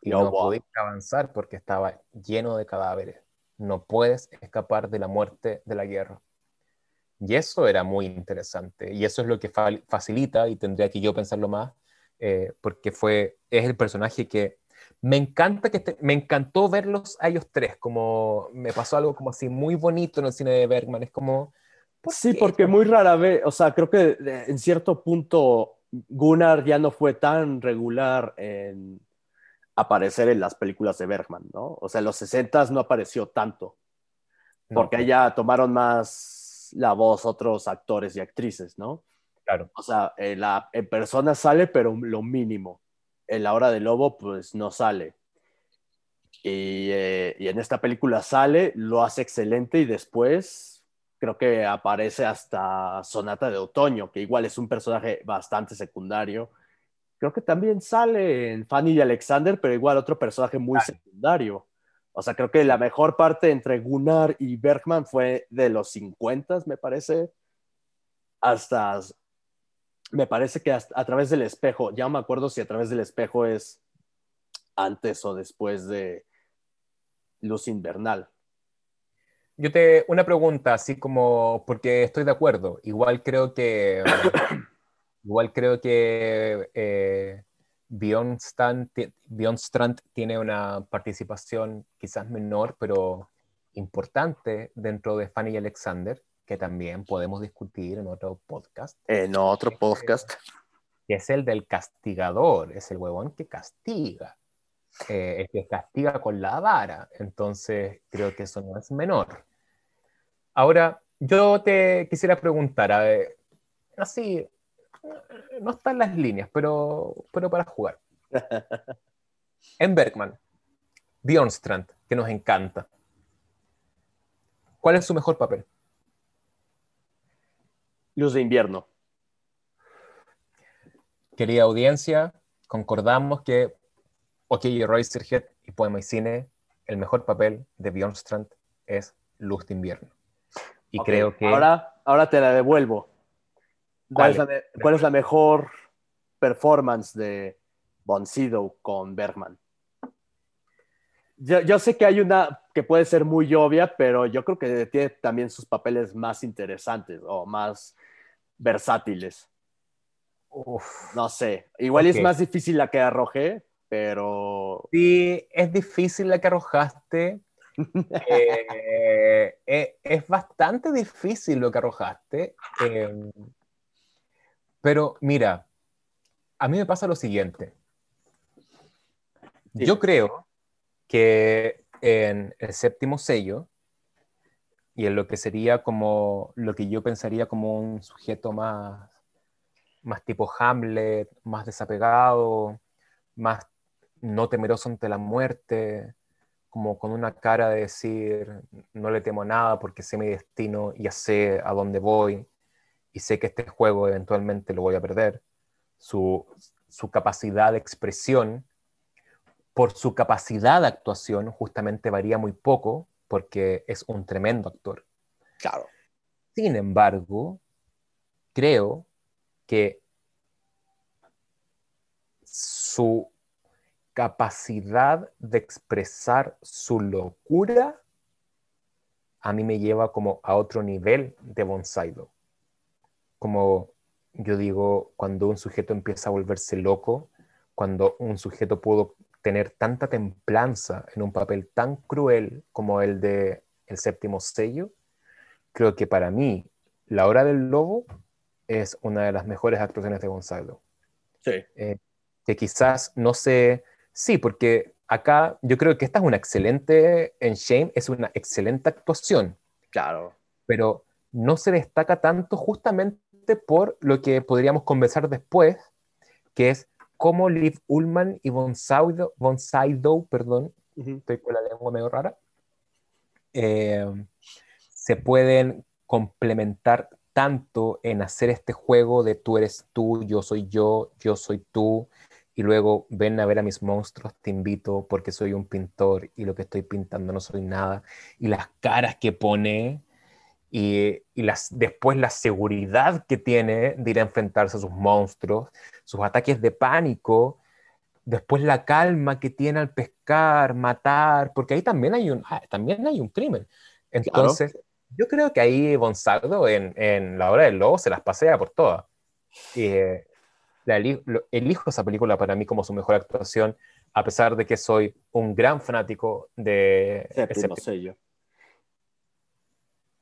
y no, pudiste avanzar porque estaba lleno de cadáveres. no puedes escapar de la muerte de la guerra. Y eso era muy interesante, y eso es lo que facilita, y tendría que yo pensarlo más, eh, porque fue, es el personaje que me encanta que me encantó verlos a ellos tres, como me pasó algo como así muy bonito en el cine de Bergman, es como... sí, porque muy rara vez, o sea, creo que en cierto punto Gunnar ya no fue tan regular en aparecer en las películas de Bergman, ¿no? O sea, en los 60 no apareció tanto, porque no. allá tomaron más la voz otros actores y actrices, ¿no? Claro. O sea, en, la, en persona sale, pero lo mínimo. En la hora del lobo, pues no sale. Y, eh, y, en esta película sale, lo hace excelente y después creo que aparece hasta Sonata de Otoño, que igual es un personaje bastante secundario creo que también sale en Fanny y Alexander, pero igual otro personaje muy secundario. O sea, creo que la mejor parte entre Gunnar y Bergman fue de los 50, me parece, hasta, me parece que hasta, a través del espejo, ya me acuerdo si a través del espejo es antes o después de Luz Invernal. Yo te, una pregunta, así como, porque estoy de acuerdo, igual creo que... Igual creo que eh, Beyond, Strand tiene una participación quizás menor, pero importante dentro de Fanny y Alexander, que también podemos discutir en otro podcast. En otro podcast. Que es el del castigador, es el huevón que castiga, eh, el que castiga con la vara. Entonces, creo que eso no es menor. Ahora, yo te quisiera preguntar, así, no están las líneas, pero, pero para jugar. en Bergman, Bjornstrand, que nos encanta. ¿Cuál es su mejor papel? Luz de invierno. Querida audiencia, concordamos que OK Roysterhead y Poema y Cine, el mejor papel de Bjornstrand es Luz de invierno. Y creo que... Ahora, ahora te la devuelvo. ¿Cuál, es la, mejor performance de Von con Bergman? Yo, sé que hay una que puede ser muy obvia, pero yo creo que tiene también sus papeles más interesantes o más versátiles. no sé, igual es más difícil la que arrojé, pero... Sí, es difícil la que arrojaste. Eh, eh, es bastante difícil lo que arrojaste. Em, pero mira, a mí me pasa lo siguiente. Yo creo que en el séptimo sello y en lo que sería como lo que yo pensaría como un sujeto más, más tipo Hamlet, más desapegado, más no temeroso ante la muerte, como con una cara de decir, no le temo nada porque sé mi destino, y ya sé a dónde voy, y sé que este juego eventualmente lo voy a perder, su, capacidad de expresión, por su capacidad de actuación, justamente varía muy poco, porque es un tremendo actor. Claro. Sin embargo, creo que su capacidad de expresar su locura a mí me lleva como a otro nivel de Bonsaido como yo digo, cuando un sujeto empieza a volverse loco, cuando un sujeto pudo tener tanta templanza en un papel tan cruel como el de El séptimo sello, creo que para mí La hora del lobo es una de las mejores actuaciones de Gonzalo. Sí. Eh, que quizás no sé, sí, porque acá yo creo que esta es una excelente, en Shame es una excelente actuación. Claro. Pero no se destaca tanto justamente por lo que podríamos conversar después, que es cómo Liv Ullman y Von Sydow, perdón, estoy con la lengua medio rara, eh, se pueden complementar tanto en hacer este juego de tú eres tú, yo soy yo, yo soy tú, y luego ven a ver a mis monstruos, te invito porque soy un pintor y lo que estoy pintando no soy nada, y las caras que pone y, las, después la seguridad que tiene de ir a enfrentarse a sus monstruos, sus ataques de pánico, después la calma que tiene al pescar, matar, porque ahí también hay un, ah, también hay un crimen. Entonces, yo creo que ahí Gonzalo en, en, La Hora del Lobo se las pasea por todas. Eh, elijo esa película para mí como su mejor actuación, a pesar de que soy un gran fanático de ese sello.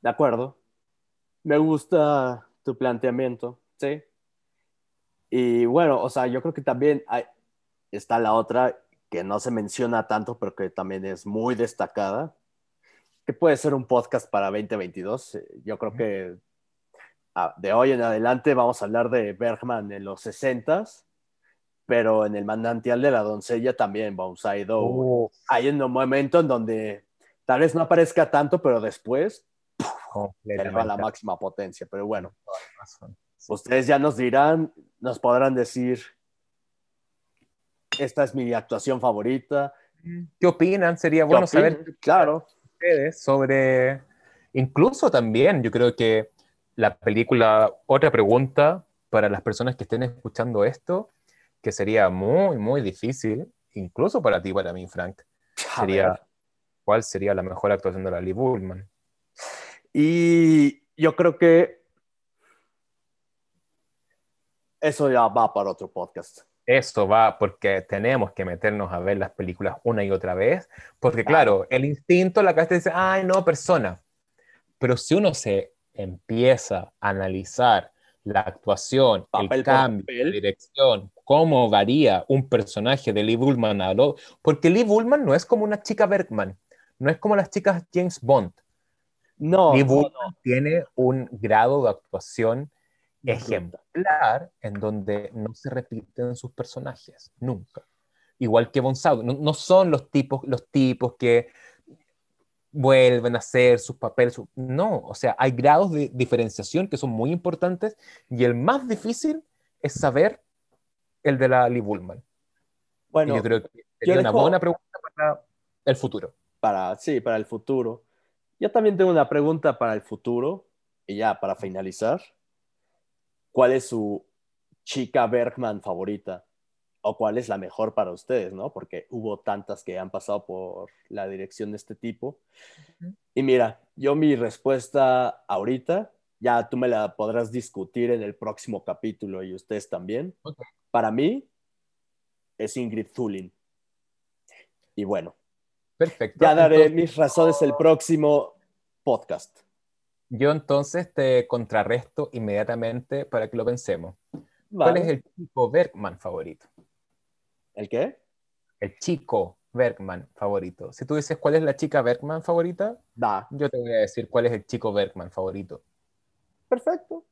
De acuerdo. Me gusta tu planteamiento, sí. Y bueno, o sea, yo creo que también hay, está la otra que no se menciona tanto, pero que también es muy destacada, que puede ser un podcast para 2022. Yo creo que ah, de hoy en adelante vamos a hablar de Bergman en los 60 pero en el manantial de la doncella también, Bonsaido. Uh. Hay un momento en donde tal vez no aparezca tanto, pero después a la máxima potencia. Pero bueno, ustedes ya nos dirán, nos podrán decir esta es mi actuación favorita. ¿Qué opinan? Sería bueno saber claro. ustedes sobre, incluso también, yo creo que la película, otra pregunta para las personas que estén escuchando esto, que sería muy, muy difícil, incluso para ti, para mí, Frank, sería, ¿cuál sería la mejor actuación de la Lee Bullman? Y yo creo que eso ya va para otro podcast eso va porque tenemos que meternos a ver las películas una y otra vez, porque claro, el instinto, la cabeza dice, ay, no, persona. Pero si uno se empieza a analizar la actuación, el cambio, la dirección, cómo varía un personaje de Lee Bullman a lo... Porque Lee Bullman no es como una chica Bergman, no es como las chicas James Bond. No, Lee Bullman tiene un grado de actuación ejemplar en donde no se repiten sus personajes, nunca. Igual que Bonsado, no, son los tipos, los tipos que vuelven a hacer sus papeles, no, o sea, hay grados de diferenciación que son muy importantes y el más difícil es saber el de la Lee Bullman. Bueno, yo creo que sería una buena pregunta para el futuro. Para, sí, para el futuro. Yo también tengo una pregunta para el futuro y ya para finalizar. ¿cuál es su chica Bergman favorita? ¿O cuál es la mejor para ustedes, no? Porque hubo tantas que han pasado por la dirección de este tipo. Y mira, yo mi respuesta ahorita, ya tú me la podrás discutir en el próximo capítulo y ustedes también. Para mí, es Ingrid Thulin. Y bueno, Perfecto. ya daré mis razones el próximo podcast. Yo entonces te contrarresto inmediatamente para que lo pensemos. ¿Cuál es el chico Bergman favorito? ¿El qué? El chico Bergman favorito. Si tú dices cuál es la chica Bergman favorita, da. yo te voy a decir cuál es el chico Bergman favorito. Perfecto.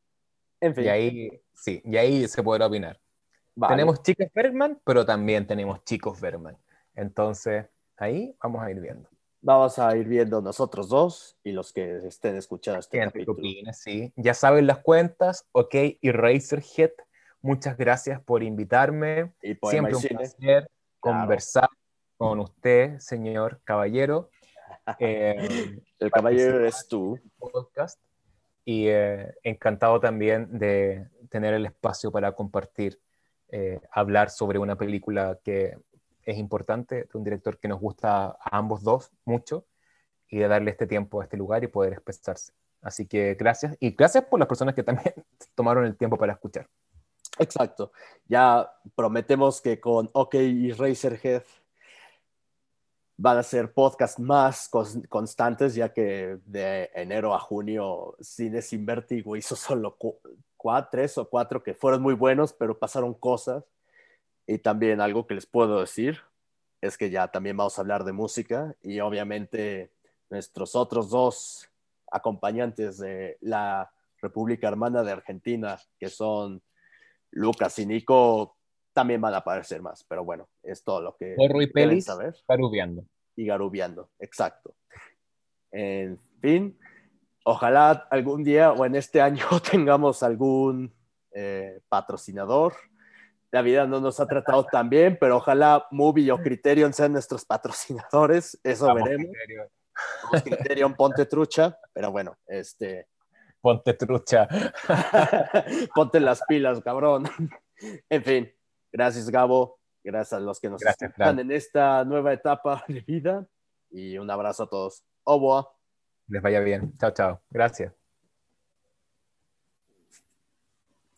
En fin. Y ahí, sí, y ahí se podrá opinar. Tenemos chicas Bergman, pero también tenemos chicos Bergman. Entonces, ahí vamos a ir viendo vamos a ir viendo nosotros dos y los que estén escuchando este capítulo. sí. Ya saben las cuentas, ok, y Razorhead, muchas gracias por invitarme. Y Siempre un placer conversar con usted, señor caballero. Eh, el caballero eres tú. Podcast. Y eh, encantado también de tener el espacio para compartir, eh, hablar sobre una película que es importante de un director que nos gusta a ambos dos mucho y de darle este tiempo a este lugar y poder expresarse. Así que gracias y gracias por las personas que también tomaron el tiempo para escuchar. Exacto. Ya prometemos que con OK y Razorhead van a ser podcasts más constantes, ya que de enero a junio Cine Sin Vértigo hizo solo cuatro, tres o cuatro que fueron muy buenos, pero pasaron cosas y también algo que les puedo decir es que ya también vamos a hablar de música y obviamente nuestros otros dos acompañantes de la República Hermana de Argentina, que son Lucas y Nico, también van a aparecer más. Pero bueno, es todo lo que Porro y Pelis, saber. Garubiando. Y Garubiando, exacto. En fin, ojalá algún día o en este año tengamos algún eh, patrocinador la vida no nos ha tratado tan bien, pero ojalá Movie o Criterion sean nuestros patrocinadores, eso veremos. Criterion. Criterion, ponte trucha, pero bueno, este... Ponte trucha. ponte las pilas, cabrón. en fin, gracias Gabo, Gracias a los que nos Gracias, están en esta nueva etapa de vida. Y un abrazo a todos. Revoir. Les vaya bien. Chao, chao. Gracias.